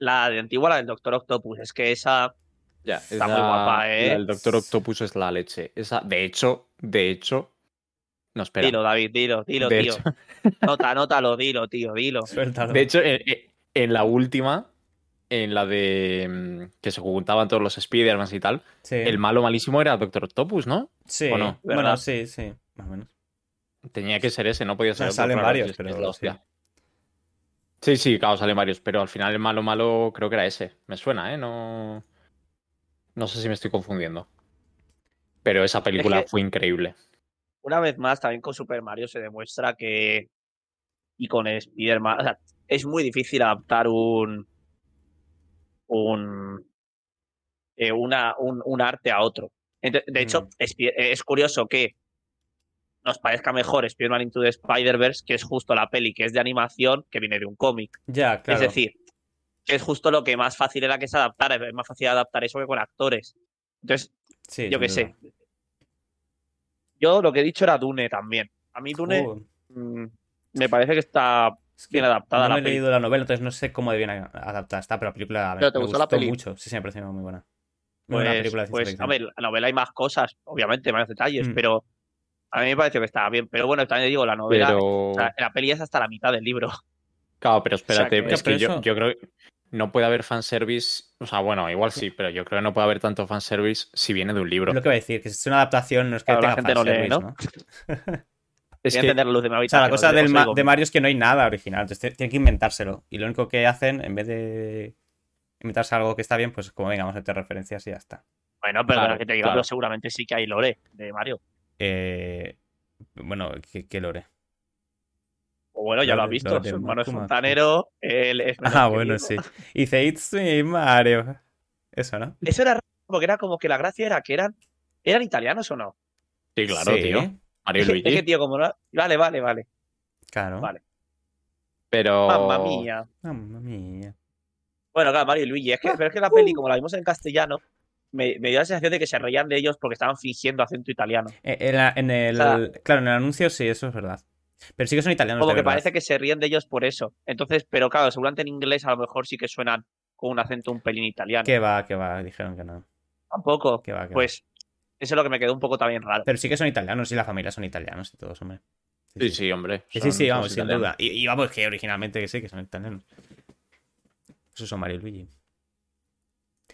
La de antigua, la del Doctor Octopus. Es que esa Ya, Está esa- muy guapa, ¿eh? la del Doctor Octopus es la leche. Esa, de hecho, de hecho. No, espera. Dilo, David, dilo, dilo, de, tío. hecho, Nota, anótalo, dilo, tío, dilo. Suéltalo. de hecho, en, en la última, en la de mm, que se juntaban todos los Spider-Man y tal, sí. el malo malísimo era Doctor Octopus, ¿no? Sí. ¿o no? Bueno, sí, sí. Más o menos. Tenía que ser ese, no podía ser otro, salen claro, varios, pero es la hostia. Sí, sí, claro, salen varios, pero al final el malo malo creo que era ese. Me suena, ¿eh? No, no sé si me estoy confundiendo. Pero esa película que- fue increíble. Una vez más, también con Super Mario se demuestra que. Y con Spider-Man. O sea, es muy difícil adaptar un. Un. eh, una, un, un arte a otro. De hecho, Mm. es, es curioso que nos parezca mejor Spider-Man Into the Spider-Verse, que es justo la peli que es de animación, que viene de un cómic. Ya, claro. Es decir, es justo lo que más fácil era que se adaptara. Es más fácil adaptar eso que con actores. Entonces, Sí, yo qué sé. Yo lo que he dicho era Dune también. A mí Dune Uh, mm, me parece que está es que bien adaptada no la he peli. leído la novela, entonces no sé cómo de bien adaptada está, pero la película ¿Pero te me gustó la peli? mucho. Sí, sí, me pareció muy buena. Muy buena Pues, película de pues, a ver, la novela hay más cosas, obviamente, más detalles, Mm. pero a mí me pareció que estaba bien. Pero bueno, también digo, la novela, Pero. o sea, la peli es hasta la mitad del libro. Claro, pero espérate, que- es que yo, creo que no puede haber fanservice. O sea, bueno, igual sí, pero yo creo que no puede haber tanto fanservice si viene de un libro. Lo que voy a decir, que si es una adaptación, no es que Claro, la tenga gente no lee, ¿no? ¿no? Es que, la luz de mi O sea, la cosa os del digo, ma- digo, de Mario es que no hay nada original, entonces tienen que inventárselo. Y lo único que hacen, en vez de inventarse algo que está bien, pues como venga, vamos a meter referencias y ya está. Bueno, pero Claro, que te diga, claro. pero seguramente sí que hay lore de Mario. Eh, bueno, ¿qué, qué lore? O bueno, ya lo has visto. lore de Su hermano es fontanero. Él es Ah, bueno, sí. Dice, It's me, Mario. Eso, ¿no? Eso era raro, porque era como que la gracia era que eran. ¿Eran italianos o no? sí, claro, Sí, tío. Mario y Es que, Luigi. tío, como no. Vale, vale, vale. Claro. Vale. Pero. Mamma mía. Mamma mía. Bueno, claro, Mario y Luigi. Es que, pero es que la peli, como la vimos en castellano, me, me dio la sensación de que se reían de ellos porque estaban fingiendo acento italiano. Eh, En, la- en el, O sea- claro, en el anuncio sí, eso es verdad. Pero sí que son italianos. Como de que verdad. parece que se ríen de ellos por eso. Entonces, pero claro, seguramente en inglés a lo mejor sí que suenan con un acento un pelín italiano. Que va, que va, dijeron que no. Tampoco. Que va, que va. Pues eso es lo que me quedó un poco también raro. Pero sí que son italianos y la familia son italianos y todos, hombre. Sí, sí, hombre. Sí, son sí, vamos, sin italianos. duda. Y, y vamos, que originalmente que sí, que son italianos. Esos son Mario y Luigi.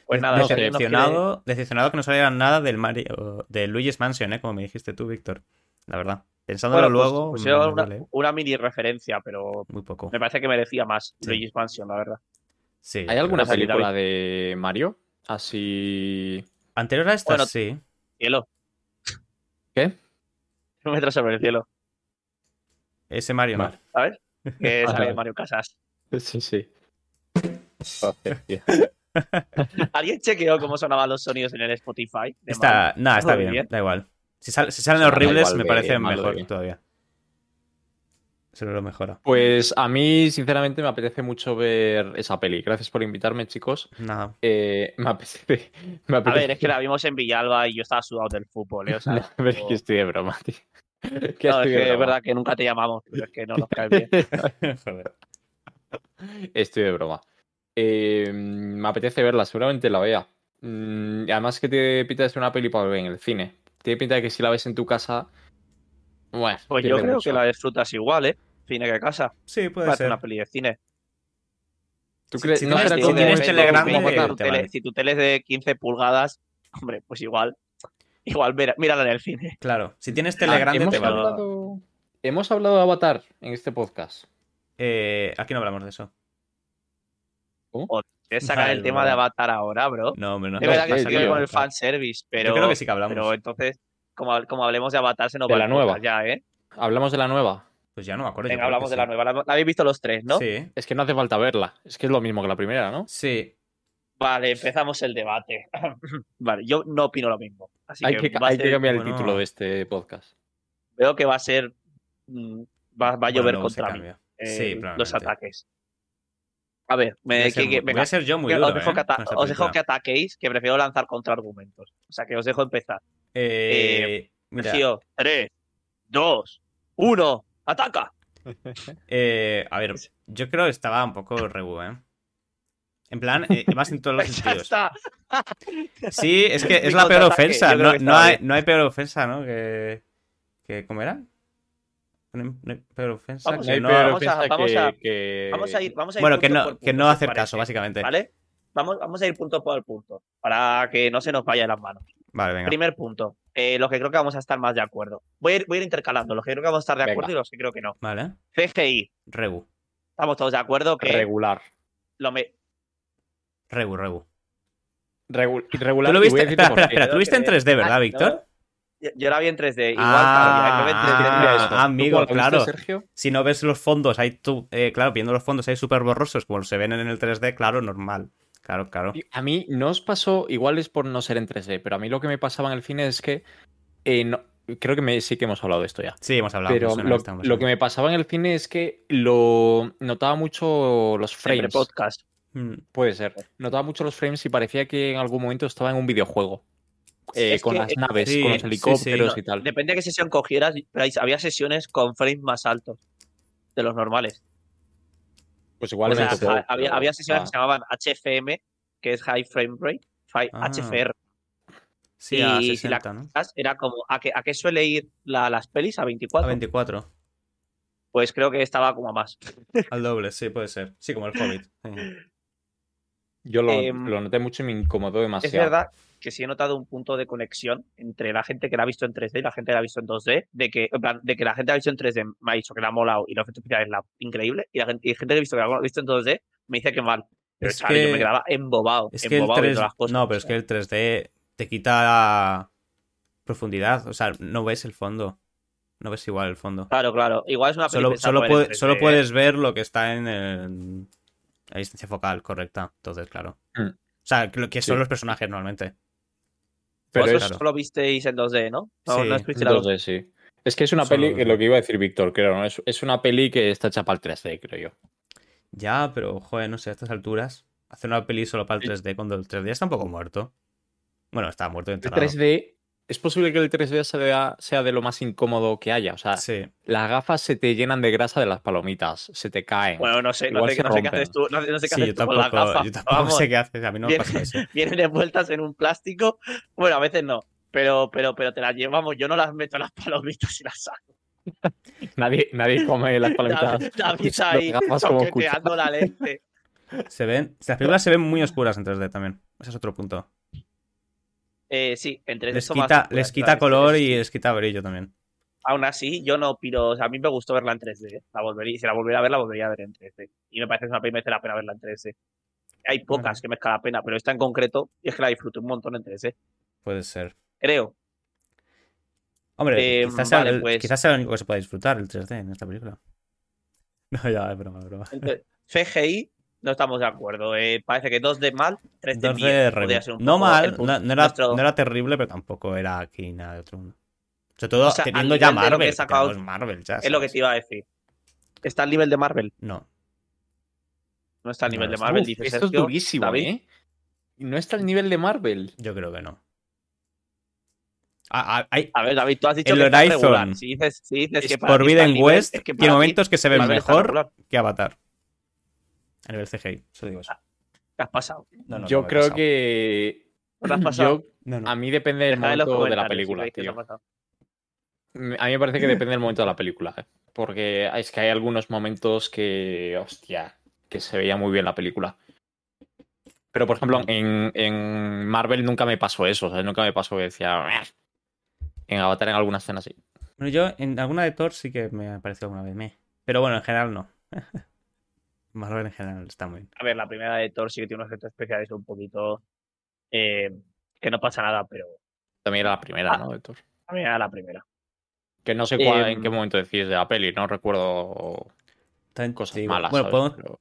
Pues nada, no decepcionado, que no salieran nada del Mario, de Luigi's Mansion, ¿eh? Como me dijiste tú, Víctor. La verdad. Pensándolo Bueno, pues- luego, pues una, mini referencia, pero muy poco. me parece que merecía más Sí. Luigi's Mansion, la verdad. Sí, ¿Hay alguna película de Mario? Así. Anterior a esta, Bueno, sí. Cielo. ¿Qué? Un metro sobre el cielo, Ese Mario no. ¿sabes? Que sale. Mario Casas. Sí, sí. ¿Alguien chequeó cómo sonaban los sonidos en el Spotify? Está, nada, está bien, bien. da igual. Si, sal- si salen O sea, da horribles, me parece mejor todavía. Se lo mejora. Pues a mí, sinceramente, me apetece mucho ver esa peli. Gracias por invitarme, chicos. Nada. Eh, me apetece. Me A ver, es que la vimos en Villalba y yo estaba sudado del fútbol, ¿eh? O sea, No, es que estoy de broma, tío. Que no, estoy es de que es verdad que nunca te llamamos, pero es que no nos cae bien. Joder. Estoy de broma. Eh, me apetece verla, seguramente la vea. Mm, además que te pinta de ser una peli para ver en el cine. Tiene pinta de que si la ves en tu casa. Bueno, Pues yo creo mucho. que la disfrutas igual, ¿eh? Cine que casa. Sí, puede Parece ser. una peli de cine. ¿Tú si- crees? si no tienes- como- tienes tele grande, como te tu tele- vale. Si tu tele es de 15 pulgadas, hombre, pues igual. Igual mira- mírala en el cine. Claro, si tienes tele Ah, grande, hemos, te vale. hablado... hemos hablado de Avatar en este podcast. Eh, aquí no hablamos de eso. Quieres sacar el tema de Avatar ahora, bro. No, hombre, no. Es verdad que sí, se con el fanservice, pero. Yo creo que sí que hablamos. Pero entonces, como, como hablemos de Avatar, se nos De va la el nueva. ya, ¿eh? Hablamos de la nueva. Pues ya no me acuerdo. Venga, hablamos de la nueva. La, la habéis visto los tres, ¿no? Sí, Es que no hace falta verla. Es que es lo mismo que la primera, ¿no? sí. Vale, empezamos el debate. vale, yo no opino lo mismo. Así Hay que, a hay que cambiar bueno. el título de este podcast. veo que va a ser. mm, Va, va a llover contra mí. eh, Sí, los ataques. A ver, me, Voy a que- ser, que- venga, voy a ser yo muy duro, os, dejo ¿eh? que os dejo que ataquéis, que prefiero lanzar contraargumentos. O sea, que os dejo empezar. Eh, mira, Sergio, 3, 2, 1, ataca. eh, a ver, yo creo que estaba un poco rebu, ¿eh? En plan, eh, más en todos los Ya sentidos. está. Sí, es que es la peor ofensa. No, no hay, no hay peor ofensa, ¿no? Que, que ¿Cómo era? No ofensa. Vamos que a no- vamos a- ofensa vamos que- a- que- Vamos a ir, vamos a ir Bueno, que punto no, por que punto, no hacer parece, caso, básicamente. ¿Vale? Vamos, vamos a ir punto por punto, para que no se nos vaya las manos. Vale, venga. Primer punto, eh, los que creo que vamos a estar más de acuerdo. Voy a ir, voy a ir intercalando, los que creo que vamos a estar de Venga. acuerdo y los que creo que no. Vale. CGI, Regu. estamos todos de acuerdo que Regular. lo me... Regu, Regu. Regu- regular. ¿Tú lo viste? Espera, espera, espera. ¿Tú lo viste en 3D, verdad, Ah, Víctor? Yo, yo la vi en 3D. Igual, Ah, claro, me ven 3D. Mira ah. ¿Tú amigo, claro. Sergio? Si no ves los fondos, ahí tú, eh, claro, viendo los fondos ahí súper borrosos, como se ven en el 3D, claro, normal. Claro, claro. A mí no os pasó, igual es por no ser en 3D, pero a mí lo que me pasaba en el cine es que eh, no- creo que me- sí que hemos hablado de esto ya. Sí, hemos hablado. Pero en lo, lo que me pasaba en el cine es que lo notaba mucho los Siempre frames. podcast. Mm, Puede ser. Notaba mucho los frames y parecía que en algún momento estaba en un videojuego. Eh, con que- las naves, sí, con los sí. helicópteros y tal. Depende de qué sesión cogieras, había sesiones con frames más altos de los normales. Pues igual O sea, ha- había, había sesiones ah. que se llamaban HFM, que es High Frame Rate, fi- Ah. HFR. Sí, a Y si la 60, ¿no? Era como, ¿a qué, a qué suele ir la- las pelis? ¿A A 24? 24. Pues creo que estaba como a más. Al doble, sí, puede ser. Sí, como el Hobbit. Yo lo, Em, lo noté mucho y me incomodó Es demasiado. verdad que sí he notado un punto de conexión entre la gente que la ha visto en 3D y la gente que la ha visto en 2D, de que, en plan, de que la gente que la ha visto en 3D me ha dicho que le ha molado y los efectos especiales la increíble, y la gente, y gente que ha visto que la ha visto en 2D me dice que mal. Pero Es chaval, yo que- me quedaba embobado. Es que el embobado 3 viendo las cosas. No, pero es que el 3D te quita profundidad. O sea, no ves el fondo. No ves igual el fondo. Claro, claro. Igual es una peli Solo, solo, puede- en 3D, solo ¿eh? puedes ver lo que está en el- la distancia focal correcta. Entonces, claro. Mm. O sea, que, lo- que son Sí. los personajes normalmente. Pero Vosotros es claro. solo visteis en 2D, ¿no? No, Sí, no en estuvisteis la 2D, sí. Es que es una Solo peli, 2D. lo que iba a decir Víctor, creo, ¿no? Es, es una peli que está hecha para el 3D, creo yo. Ya, pero, joder, no sé, a estas alturas. Hacer una peli solo para el 3D cuando el 3D está un poco muerto. Bueno, está muerto y El enterrado. 3D, es posible que el 3D sea, sea de lo más incómodo que haya. O sea, Sí. las gafas se te llenan de grasa de las palomitas, se te caen. Bueno, no sé, no Igual sé, se no sé qué rompen. haces tú, no, no sé qué Sí, haces yo tú con las gafas. yo tampoco Vamos, sé qué haces. A mí no me pasa eso. vienen envueltas en un plástico. Bueno, a veces no, pero, pero, pero te las llevamos. Yo no las meto en las palomitas y las saco. Nadie, nadie come las palomitas. David, ahí gafas como la lente. Se ven. Las películas se ven muy oscuras en 3D también. Ese es otro punto. Eh, sí, entre Les más quita, oscuras, les quita claro, color es- y les quita brillo también. Aún así, yo no piro. O sea, a mí me gustó verla en 3D. La volvería, si la volvería a ver, la volvería a ver en 3D. Y me parece que es una merece la pena verla en 3D. Hay pocas que merezca la pena, pero esta en concreto, y es que la disfruté un montón en 3D. Puede ser. Creo. Hombre, Eh, quizás, sea el, pues- quizás sea lo único que se pueda disfrutar el 3D en esta película. No, ya, es broma, es broma. Entonces, CGI, no estamos de acuerdo. Eh, parece que 2D mal, 3D 2D bien. re- Podría ser un No poco el mal, no, no era, Nuestro- no era terrible, pero tampoco era aquí nada de otro mundo. Sobre todo O sea, teniendo ya lo que Marvel. sacado- Marvel ya, Es lo que te iba a decir. Está al nivel de Marvel. No. No está al No, nivel de Marvel, dice esto Sergio. es durísimo, David. ¿eh? No está al nivel de Marvel. Yo creo que no. Ah, ah, hay- A ver, David, tú has dicho El que Horizon regular. Si dices, si dices que para Forbidden al nivel, West es que tiene momentos que se ven Marvel mejor que Avatar. A nivel CGI, solo digo eso. ¿Qué has pasado? No, no, yo no creo pasado. que. ¿Qué has pasado? Yo, No, no. a mí depende del momento de la si película, tío. A mí me parece que depende del momento de la película. ¿eh? Porque es que hay algunos momentos que. Hostia, que se veía muy bien la película. Pero, por ejemplo, en, en Marvel nunca me pasó eso. O sea, nunca me pasó que decía. En Avatar, en alguna escena sí. Bueno, yo en alguna de Thor sí que me ha parecido alguna vez. Me. Pero bueno, en general no. Marvel en general está muy bien. A ver, la primera de Thor sí que tiene unos efectos especiales un poquito. eh, que no pasa nada, pero También era la primera, Ah. ¿no? De Thor. mí era la primera. Que no sé cuál- Em, en qué momento decís de la peli, no recuerdo También cosas malas. Bueno, ¿sabes? podemos- Pero-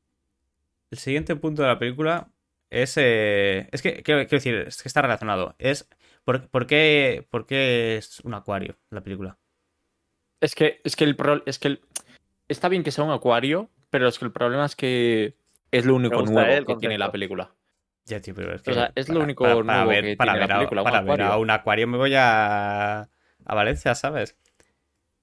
El siguiente punto de la película es. eh, Es que, quiero, quiero decir, es que está relacionado. Es. ¿por, por qué, ¿Por qué es un acuario la película? Es que, es que el pro- es que el- está bien que sea un acuario, pero es que el problema es que es lo único nuevo que tiene la película. Ya, tío, pero es que. O sea, es lo único nuevo ver, que para tiene ver la película, para ver a un acuario me voy a. A Valencia, ¿sabes?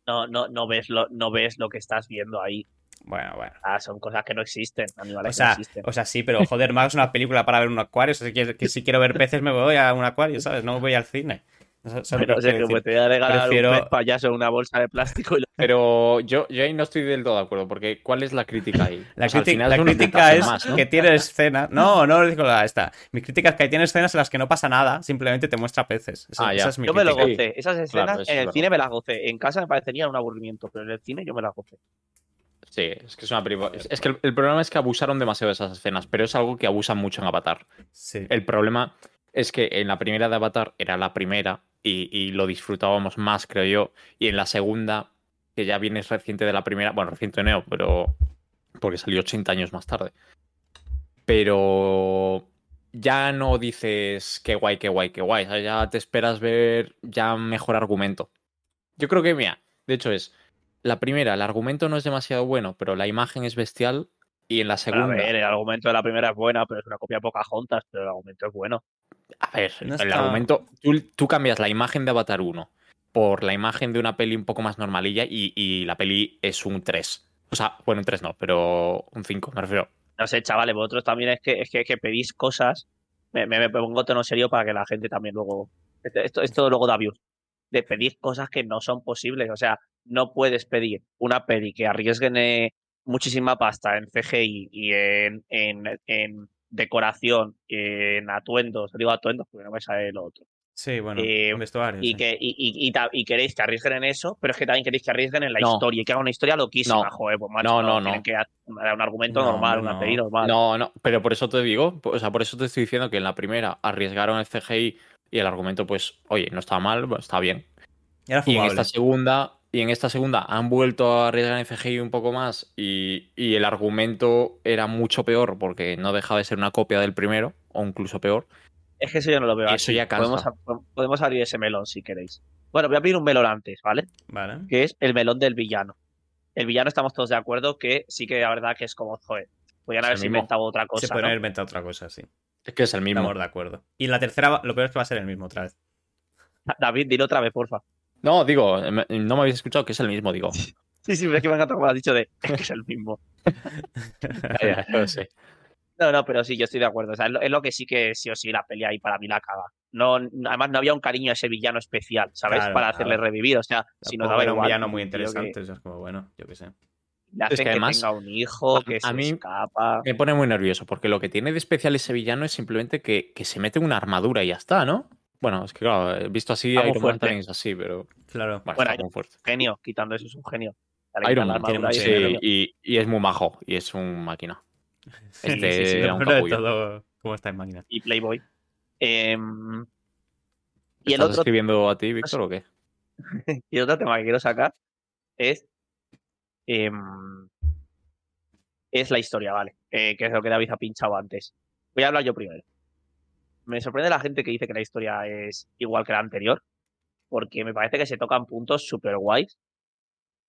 No, no, no ves lo, no ves lo que estás viendo ahí. Bueno, bueno. Ah, son cosas que no existen, animales O sea, que no existen. o sea, sí, pero joder, Max es una película para ver un acuario. O sea, que, que si quiero ver peces me voy a un acuario, ¿sabes? No voy al cine. O sea, ¿sabes Pero, lo o sea, que decir? pues te voy a regalar Prefiero- un pez payaso en una bolsa de plástico y lo- Pero yo, yo ahí no estoy del todo de acuerdo, porque ¿cuál es la crítica ahí? La, O sea, crítica es más, ¿no? que tiene escenas. No, no digo la esta. Mi crítica es que tiene escenas en las que no pasa nada, simplemente te muestra peces. Esa, Ah, esa ya. es mi Yo me lo gocé. Esas escenas Claro, en el verdad. cine me las gocé. En casa me parecería un aburrimiento, pero en el cine yo me las gocé. Sí, es que es una película. Es, es que el, el problema es que abusaron demasiado de esas escenas, pero es algo que abusan mucho en Avatar. Sí. El problema es que en la primera de Avatar era la primera y, y lo disfrutábamos más, creo yo. Y en la segunda, que ya viene reciente de la primera, bueno, reciente no, pero porque salió 80 años más tarde. Pero ya no dices qué guay, qué guay, qué guay. o sea, ya te esperas ver ya mejor argumento. Yo creo que, mira, de hecho es, la primera, el argumento no es demasiado bueno, pero la imagen es bestial. Y en la segunda... a ver, el argumento de la primera es buena, pero es una copia Pocahontas, pero el argumento es bueno. A ver, No el está- argumento. Tú, tú cambias la imagen de Avatar 1 por la imagen de una peli un poco más normalilla y, y la peli es un 3. O sea, bueno, un 3 no, pero un 5, me refiero. No sé, chavales, vosotros también es que, es que, que pedís cosas. Me, me, me pongo tono serio para que la gente también luego. Esto, esto, esto luego da views. De pedir cosas que no son posibles. O sea, no puedes pedir una peli que arriesguen eh, muchísima pasta en CGI y en, en, en decoración, en atuendos. Digo atuendos porque no me sale lo otro. Sí, bueno, Eh, vestuario. Y, sí. que, y, y, y ta- y queréis que arriesguen en eso, pero es que también queréis que arriesguen en la No. historia y que hagan una historia loquísima. No. Joder, pues macho, No, no, tienen no. que dar un argumento No, normal, una peli normal. No, no, pero por eso te digo, o sea, por eso te estoy diciendo que en la primera arriesgaron el CGI y el argumento, pues, oye, no está mal, bueno, está bien. Era Y en esta segunda, y en esta segunda han vuelto a arriesgar en CGI un poco más y, y el argumento era mucho peor porque no dejaba de ser una copia del primero, o incluso peor. Es que eso yo no lo veo Y así. eso ya cansa. Podemos, podemos abrir ese melón si queréis. Bueno, voy a abrir un melón antes, ¿vale? Vale. Que es el melón del villano. El villano estamos todos de acuerdo que sí que la verdad que es como, joder, el haberse inventado otra Se cosa. puede ¿no? haber inventado otra cosa, sí. Es que es el mismo. Estamos de acuerdo. Y en la tercera, lo peor es que va a ser el mismo otra vez. David, dilo otra vez, porfa. No, digo, me- no me habéis escuchado que es el mismo, digo. Sí, sí, pero es que me encanta como has dicho de es que es el mismo. Ya, sé. No, no, pero sí, yo estoy de acuerdo. O sea, es, lo, es lo que sí que sí o sí la pelea ahí para mí la caga. No, además no había un cariño a ese villano especial, ¿sabes? Claro, para hacerle claro. revivir. O sea, si nos Tampoco daba era un igual, villano muy tío, que interesante. Eso es como, bueno, yo qué sé. Le hacen que que, además, tenga un hijo, a- que a se mí- escapa. Me pone muy nervioso, porque lo que tiene de especial ese villano es simplemente que, que se mete una armadura y ya está, ¿no? Bueno, es que claro, he visto así, Iron Man fuerte. también es así, pero Claro. bueno, Bueno, está muy fuerte. Genio, quitando eso, es un genio. Iron Man tiene mucho es Sí, un genio. genio. y, y es muy majo, y es un máquina. Este Sí, sí, era un capullo. todo, ¿Cómo está en máquina? y Playboy. Em, y, el ¿Estás otro, escribiendo a ti, Víctor, o qué? y el otro tema que quiero sacar es, em, es la historia, ¿vale? Eh, que es lo que David ha pinchado antes. Voy a hablar yo primero. Me sorprende la gente que dice que la historia es igual que la anterior, porque me parece que se tocan puntos súper guays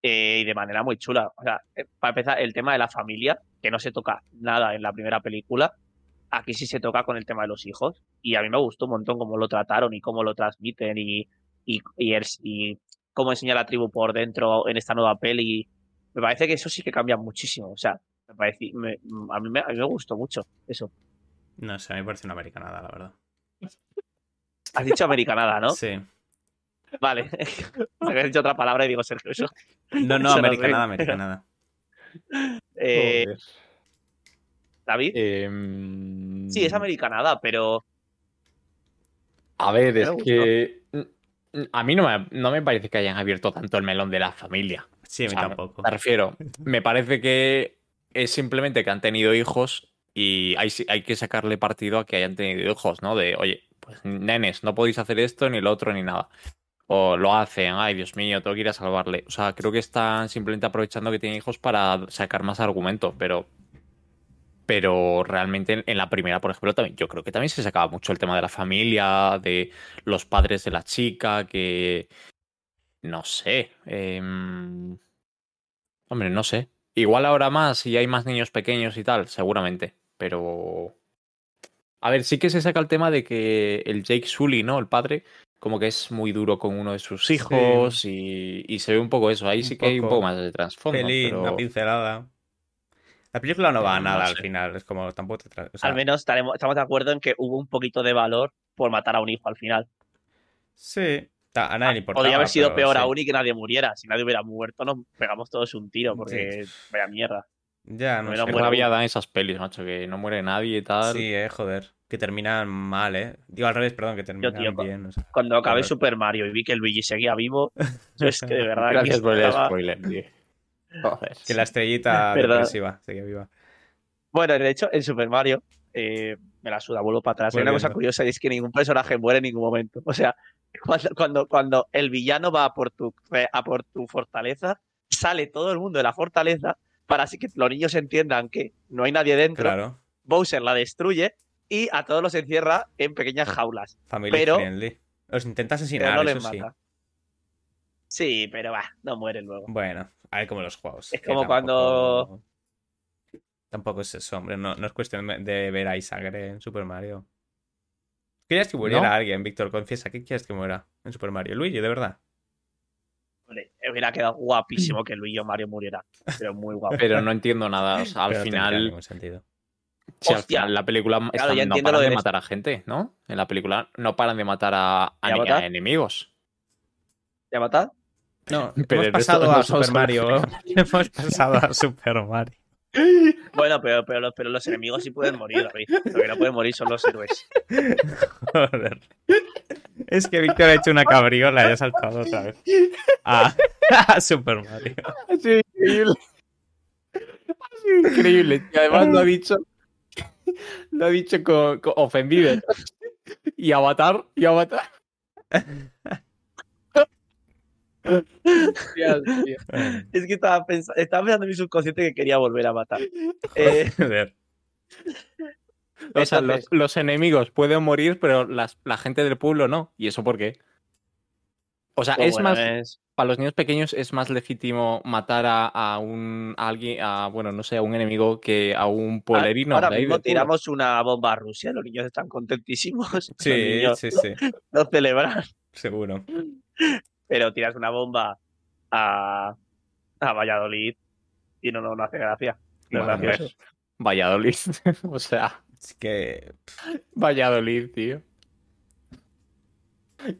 eh, y de manera muy chula. O sea, eh, para empezar, el tema de la familia, que no se toca nada en la primera película, aquí sí se toca con el tema de los hijos. Y a mí me gustó un montón cómo lo trataron y cómo lo transmiten y, cómo enseña la tribu por dentro en esta nueva peli. Me parece que eso sí que cambia muchísimo. O sea, me parece, me- a, mí me, a mí me gustó mucho eso. No sé, a mí me parece una americanada, la verdad. Has dicho americanada, ¿no? Sí. Vale. Has dicho otra palabra y digo, Sergio, eso. No, no, Eso americanada, americanada. Eh, Joder. David. Em, Sí, es americanada, pero A ver, es que. A mí no me, no me parece que hayan abierto tanto el melón de la familia. Sí, a mí O sea, tampoco. Me refiero, me parece que es simplemente que han tenido hijos y hay, hay que sacarle partido a que hayan tenido hijos, ¿no? De, oye, pues nenes, no podéis hacer esto, ni lo otro, ni nada. O lo hacen, ay, Dios mío, tengo que ir a salvarle. O sea, creo que están simplemente aprovechando que tienen hijos para sacar más argumento, pero. Pero realmente en, en la primera, por ejemplo, también, yo creo que también se sacaba mucho el tema de la familia, de los padres de la chica, que. No sé. em, Hombre, no sé. Igual ahora más y hay más niños pequeños y tal, seguramente. Pero. A ver, sí que se saca el tema de que el Jake Sully, ¿no? El padre, como que es muy duro con uno de sus hijos y, y se ve un poco eso. Ahí Un sí que hay un poco. más de trasfondo. Pero- una pincelada. La película no va a No nada al final, es como tampoco te tra- o sea, Al menos estaremos, estamos de acuerdo en que hubo un poquito de valor por matar a un hijo al final. Sí, a nadie le importaba. Podría haber sido pero peor sí. aún y que nadie muriera. Si nadie hubiera muerto, nos pegamos todos un tiro porque vaya mierda. Ya, no Hubiera sé. Rabia uno. dan esas pelis, macho, que no muere nadie y tal. Sí, eh, joder. Que terminan mal, eh. Digo al revés, perdón, que terminan tío, bien. o sea. Cuando acabé. Super Mario y vi que Luigi seguía vivo, yo es que de verdad. que Gracias por el estaba- spoiler, tío. Joder. Que la estrellita depresiva seguía viva. Bueno, de hecho, en Super Mario eh, me la suda, vuelvo para atrás. Hay una cosa curiosa y es que ningún personaje muere en ningún momento. O sea, cuando, cuando, cuando el villano va a por, tu, a por tu fortaleza, sale todo el mundo de la fortaleza para así que los niños entiendan que no hay nadie dentro. Claro. Bowser la destruye y a todos los encierra en pequeñas jaulas. Family Pero- friendly. Los intenta Pero asesinar, no les eso sí. mata. Sí, pero va, no mueren luego. Bueno, a ver como los juegos. Es como cuando- tampoco- Tampoco es eso, hombre. No, no es cuestión de ver ahí sangre en Super Mario. ¿Querías que muriera ¿No? alguien, Víctor? Confiesa, ¿qué quieres que muera en Super Mario? Luigi, de verdad. Hombre, hubiera quedado guapísimo que Luigi o Mario muriera. Pero muy guapo. Pero no entiendo nada. O sea, al no final, ningún sentido. si al final la película Claro, ya no entiendo lo paran de matar a gente, ¿no? En la película no paran de matar a, a ¿Y a enemigos. ¿Ya matar? No, Pero hemos pasado no a Super Mario. hemos pasado a Super Mario. Bueno, pero, pero, pero los enemigos sí pueden morir, David. Lo que no pueden morir son los héroes. Joder. Es que Víctor ha hecho una cabriola y ha saltado otra vez. A, a Super Mario. Ha sido increíble. Ha sido increíble. Y además lo ha dicho. Lo ha dicho con, con ofendido. Y Avatar, y Avatar. Es que estaba, pens- estaba pensando en mi subconsciente que quería volver a matar. Eh. O sea, los, enemigos pueden morir, pero las- la gente del pueblo no. ¿Y eso por qué? O sea, pues es más. Para los niños pequeños es más legítimo matar a, a un a alguien, a, bueno, no sé, a un enemigo que a un pueblerino. Ahora mismo tiramos una bomba a Rusia, los niños están contentísimos. los Sí, niños sí, sí. lo celebran. Seguro. Pero tiras una bomba a, a Valladolid y no, no, no hace gracia. No es Bueno, gracioso. Valladolid. o sea, Es que. Valladolid, tío.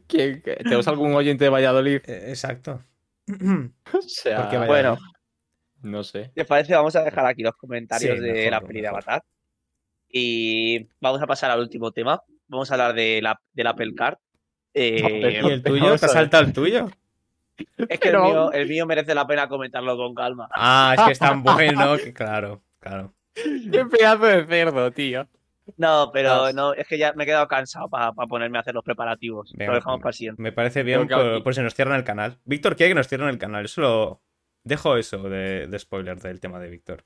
¿Quién- qué- ¿Tenemos algún oyente de Valladolid? eh, Exacto. O sea. Bueno, no sé. ¿te parece? Vamos a dejar aquí los comentarios Sí, de mejor, la peli de. Avatar. Y vamos a pasar al último tema. Vamos a hablar de la, del Apple Card. Eh, ¿Y el tuyo? ¿Te a ha ver. saltado el tuyo? es que el mío, el mío merece la pena comentarlo con calma. Ah, es que es tan bueno que, claro, claro. ¡Qué pedazo de cerdo, tío! No, pero Ah. no, es que ya me he quedado cansado para ponerme a hacer los preparativos. Venga, lo dejamos para. Me parece bien por si nos cierran el canal. Víctor quiere que nos cierren el canal. Eso lo. Dejo eso de, de spoiler del tema de Víctor.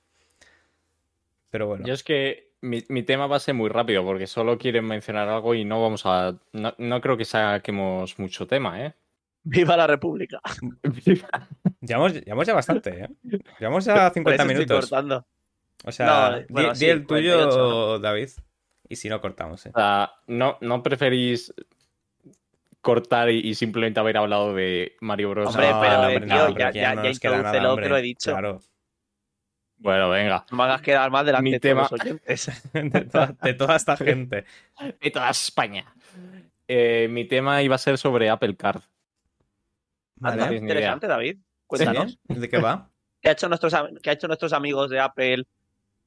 Pero bueno. Yo es que mi, mi tema va a ser muy rápido porque solo quieren mencionar algo y no vamos a. No, no creo que saquemos mucho tema, ¿eh? ¡Viva la República! Llevamos, llevamos ya bastante, ¿eh? Llevamos ya Por 50 eso estoy minutos. cortando. O sea, No, di- bueno, di, sí, el tuyo, 48, David. Y si no, cortamos, ¿eh? O sea, no, no preferís cortar y, y simplemente haber hablado de Mario Bros. Hombre, No, pero, hombre, eh, no, tío, pero ya- que ya- no ya introduce nada, lo hombre. que lo he dicho. Claro. Bueno, venga. No me hagas quedar mal delante Mi de tema- todos los oyentes. De, toda, de toda esta gente. De toda España. Eh, mi tema iba a ser sobre Apple Card. Vale. Interesante, David. Cuéntanos. ¿Sí? ¿De qué va? ¿Qué, ha hecho nuestros, qué ha hecho nuestros amigos de Apple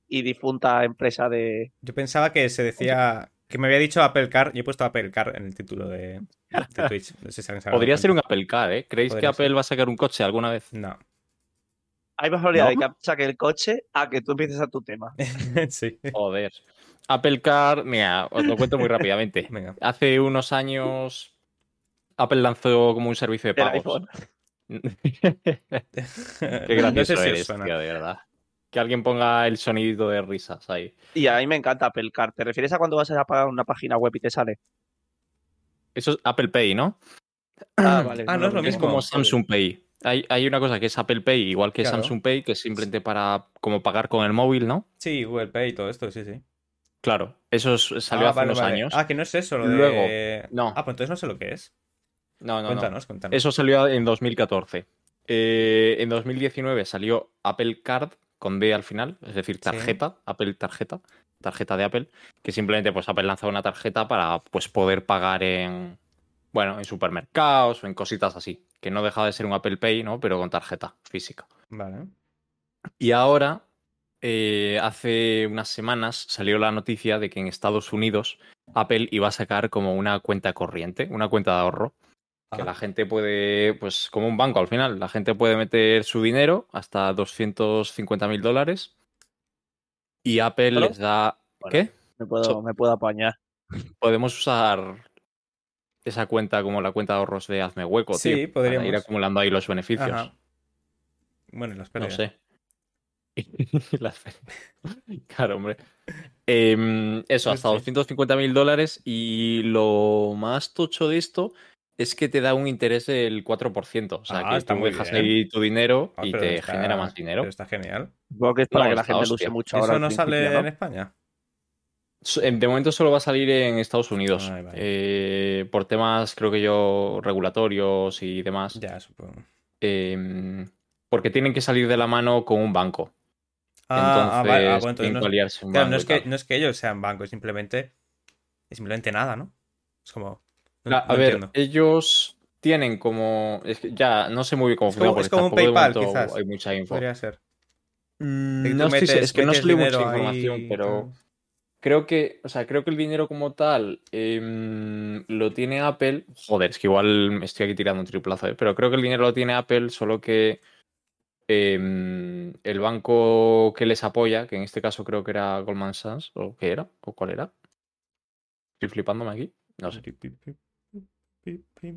y difunta empresa de. Yo pensaba que se decía. Que me había dicho Apple Car. Yo he puesto Apple Car en el título de, de Twitch. No sé si Podría ser un. Apple Car, ¿eh? ¿Creéis que Apple ser. va a sacar un coche alguna vez? No. Hay más probabilidad ¿No? de que saque el coche a que tú empieces a tu tema. sí. Joder. Apple Car, mira, os lo cuento muy rápidamente. Venga. Hace unos años Apple lanzó como un servicio de pagos. Qué No gracioso sé si os eres, tío, de verdad. Que alguien ponga el sonidito de risas ahí. Y a mí me encanta Apple Card. ¿Te refieres a cuando vas a pagar una página web y te sale? Eso es Apple Pay, ¿no? Ah, vale. Ah, no es lo Es mismo. como Samsung Pay. Hay, hay una cosa que es Apple Pay, igual que Claro. Samsung Pay, que es simplemente para como pagar con el móvil, ¿no? Sí, Google Pay y todo esto, sí, sí. Claro, eso es- salió Ah, hace vale, unos vale. años. Ah, que no es eso, lo de. Luego, no. Ah, pues entonces no sé lo que es. No, no, no. cuéntanos, cuéntanos. Eso salió en 2014. Eh, en 2019 salió Apple Card, con D al final, es decir, tarjeta, Apple tarjeta, tarjeta de Apple, que simplemente pues Apple lanza una tarjeta para pues poder pagar en, bueno, en supermercados o en cositas así, que no deja de ser un Apple Pay, ¿no? Pero con tarjeta física. Vale. Y ahora, eh, hace unas semanas salió la noticia de que en Estados Unidos Apple iba a sacar como una cuenta corriente, una cuenta de ahorro, que Ah. la gente puede, pues como un banco al final, la gente puede meter su dinero hasta 250 mil dólares y Apple les da... Bueno. ¿Qué? Me puedo, me puedo apañar. Podemos usar esa cuenta como la cuenta de ahorros de Hazme Hueco, Sí, tío, para podríamos. ir acumulando ahí los beneficios. Ajá. Bueno, y las No pérdidas. sé. Las pérdidas. Claro, hombre. Em, eso, hasta sí. 250 mil dólares. Y lo más tocho de esto es que te da un interés del 4%. O sea, Ah, que tú muy dejas bien. ahí tu dinero Ah, y te está- genera más dinero. pero está genial. Supongo que es para No, que la gente use mucho ¿Y ahora. eso no sale en ¿no? España? Em, De momento solo va a salir en Estados Unidos. Ay, vale. eh, por temas, creo que yo, regulatorios y demás. Ya, supongo. em, porque tienen que salir de la mano con un banco. Ah, ah, vale. Ah, Entonces, bueno, entonces tienen no, es que, tal. no es que ellos sean bancos, simplemente. Es simplemente nada, ¿no? Es como. no- La- no a ver, entiendo. ellos tienen como. Es que ya no sé muy bien cómo Es como- funciona. es porque como un PayPal, quizás. Hay mucha info. Podría ser. Mm, no estoy metes- es que no salió mucha ahí información, pero. Creo que, o sea, creo que el dinero como tal em, lo tiene Apple. Joder, es que igual estoy aquí tirando un triplazo, ¿eh? pero creo que el dinero lo tiene Apple, solo que em, el banco que les apoya, que en este caso creo que era Goldman Sachs, o qué era, o cuál era. Estoy flipándome aquí, no sé.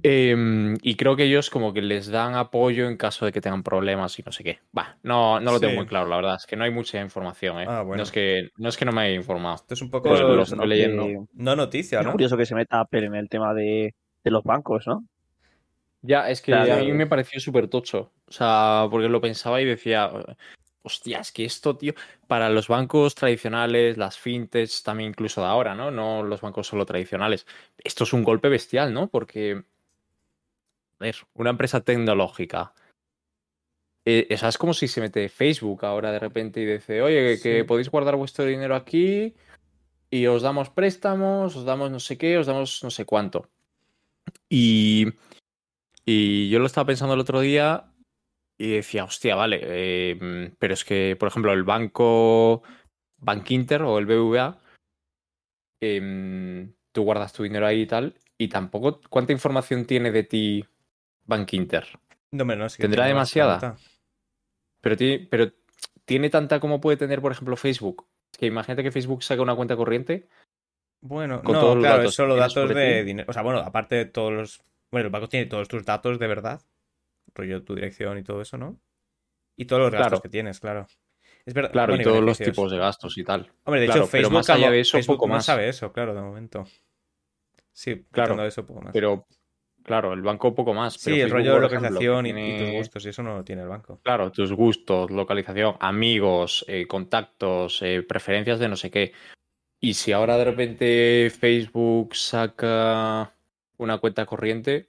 Em, y creo que ellos como que les dan apoyo en caso de que tengan problemas y no sé qué. Va, no, no lo tengo muy claro, la verdad. Es que no hay mucha información, ¿eh? Ah, bueno. no, es que, no es que no me haya informado. Esto es un poco. Lo curioso, estoy ¿no? leyendo. Que- No noticia, curioso que se meta Apple en el tema de, de los bancos, ¿no? Ya, es que Claro. a mí me pareció súper tocho. O sea, porque lo pensaba y decía, hostia, es que esto, tío, para los bancos tradicionales, las fintechs también incluso de ahora, ¿no? No los bancos solo tradicionales. Esto es un golpe bestial, ¿no? Porque, a ver, una empresa tecnológica. eh, o sea, es como si se mete Facebook ahora de repente y dice, oye, que podéis guardar vuestro dinero aquí y os damos préstamos, os damos no sé qué, os damos no sé cuánto. Y, y yo lo estaba pensando el otro día y decía, hostia, vale, eh, mm, pero es que, por ejemplo, el banco Bankinter o el BVA, em, tú guardas tu dinero ahí y tal, y tampoco, ¿cuánta información tiene de ti Bankinter? No, que ¿Tendrá demasiada? tanta. Pero tiene, pero tiene tanta como puede tener, por ejemplo, Facebook. Es que imagínate que Facebook saca una cuenta corriente. Bueno, Con no, todos los claro, datos es solo datos de dinero. O sea, bueno, aparte de todos los. Bueno, el banco tiene todos tus datos de verdad. Rollo tu dirección y todo eso, ¿no? Y todos los gastos Claro. que tienes, claro. Es verdad. Claro, bueno, y todos los tipos de gastos y tal. Hombre, de Claro, hecho, pero Facebook, más allá de eso, Facebook poco no más. sabe eso, claro, de momento. Sí, Claro, eso, poco más. Pero, claro, el banco poco más. sí, pero el Facebook, rollo de ejemplo, localización y- tus gustos, y eso no lo tiene el banco. Claro, tus gustos, localización, amigos, eh, contactos, eh, preferencias de no sé qué. Y si ahora de repente Facebook saca una cuenta corriente,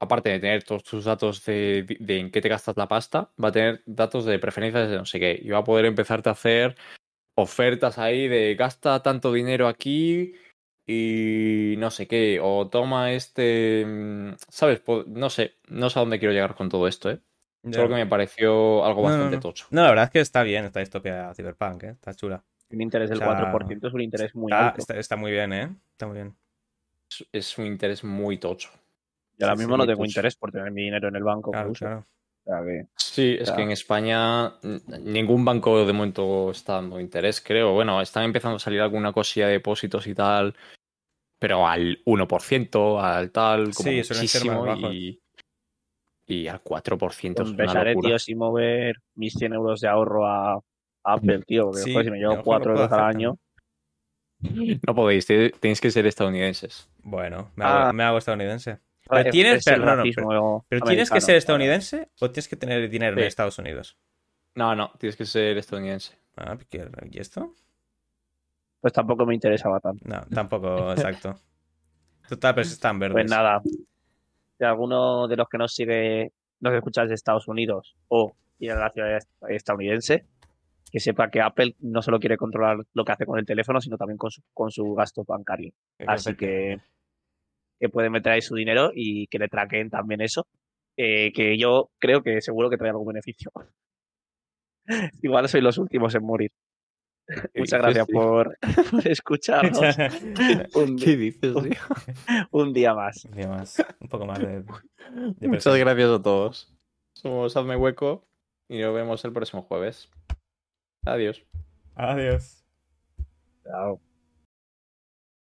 aparte de tener todos tus datos de, de en qué te gastas la pasta, va a tener datos de preferencias de no sé qué. Y va a poder empezarte a hacer ofertas ahí de gasta tanto dinero aquí y no sé qué. O toma este. mm, ¿Sabes? No sé. No sé a dónde quiero llegar con todo esto, ¿eh? Solo que me pareció algo No, no, bastante no. tocho. No, la verdad es que está bien esta distopia Cyberpunk, ¿eh? Está chula. Un interés del O sea, 4% es un interés muy Está, alto. está- está muy bien, ¿eh? Está muy bien. Es, es un interés muy tocho. Yo ahora sí, mismo sí, no tengo tocho. interés por tener mi dinero en el banco. que Claro, uso. claro. O sea que- Sí, es que en España mm, ningún banco de momento está dando interés, creo. Bueno, están empezando a salir alguna cosilla de depósitos y tal, pero al 1%, al tal, como Sí, suelen ser más muchísimo, bajos. y, y al 4% es una Empezaré, tío, sin mover mis 100 euros de ahorro a, a Apple, tío. Porque Sí, joder, si me llevo mejor 4 lo puedo euros al año. No podéis, te- tenéis que ser estadounidenses. Bueno, me hago, Ah. me hago estadounidense. Pero Es- tienes- pero no, no, racismo ¿Pero tienes que ser estadounidense o tienes que tener dinero en. Estados Unidos? No, no, tienes que ser estadounidense. Ah, ¿qué- ¿y esto? Pues tampoco me interesaba tanto. No, tampoco, exacto. Total, pero están verdes. Pues nada, si alguno de los que nos sigue, nos escucha de Estados Unidos o tiene la ciudadanía estadounidense, que sepa que Apple no solo quiere controlar lo que hace con el teléfono, sino también con su, con su gasto bancario. Así que, que pueden meter ahí su dinero y que le traquen también eso. eh, que yo creo que seguro que trae algún beneficio. Igual soy los últimos en morir. Muchas gracias por, por escucharnos un, ¿Qué dices, tío? un día más. Y más, un poco más de. de Muchas persona. gracias a todos. Somos Hazme Hueco y nos vemos el próximo jueves. Adiós. Adiós. Chao.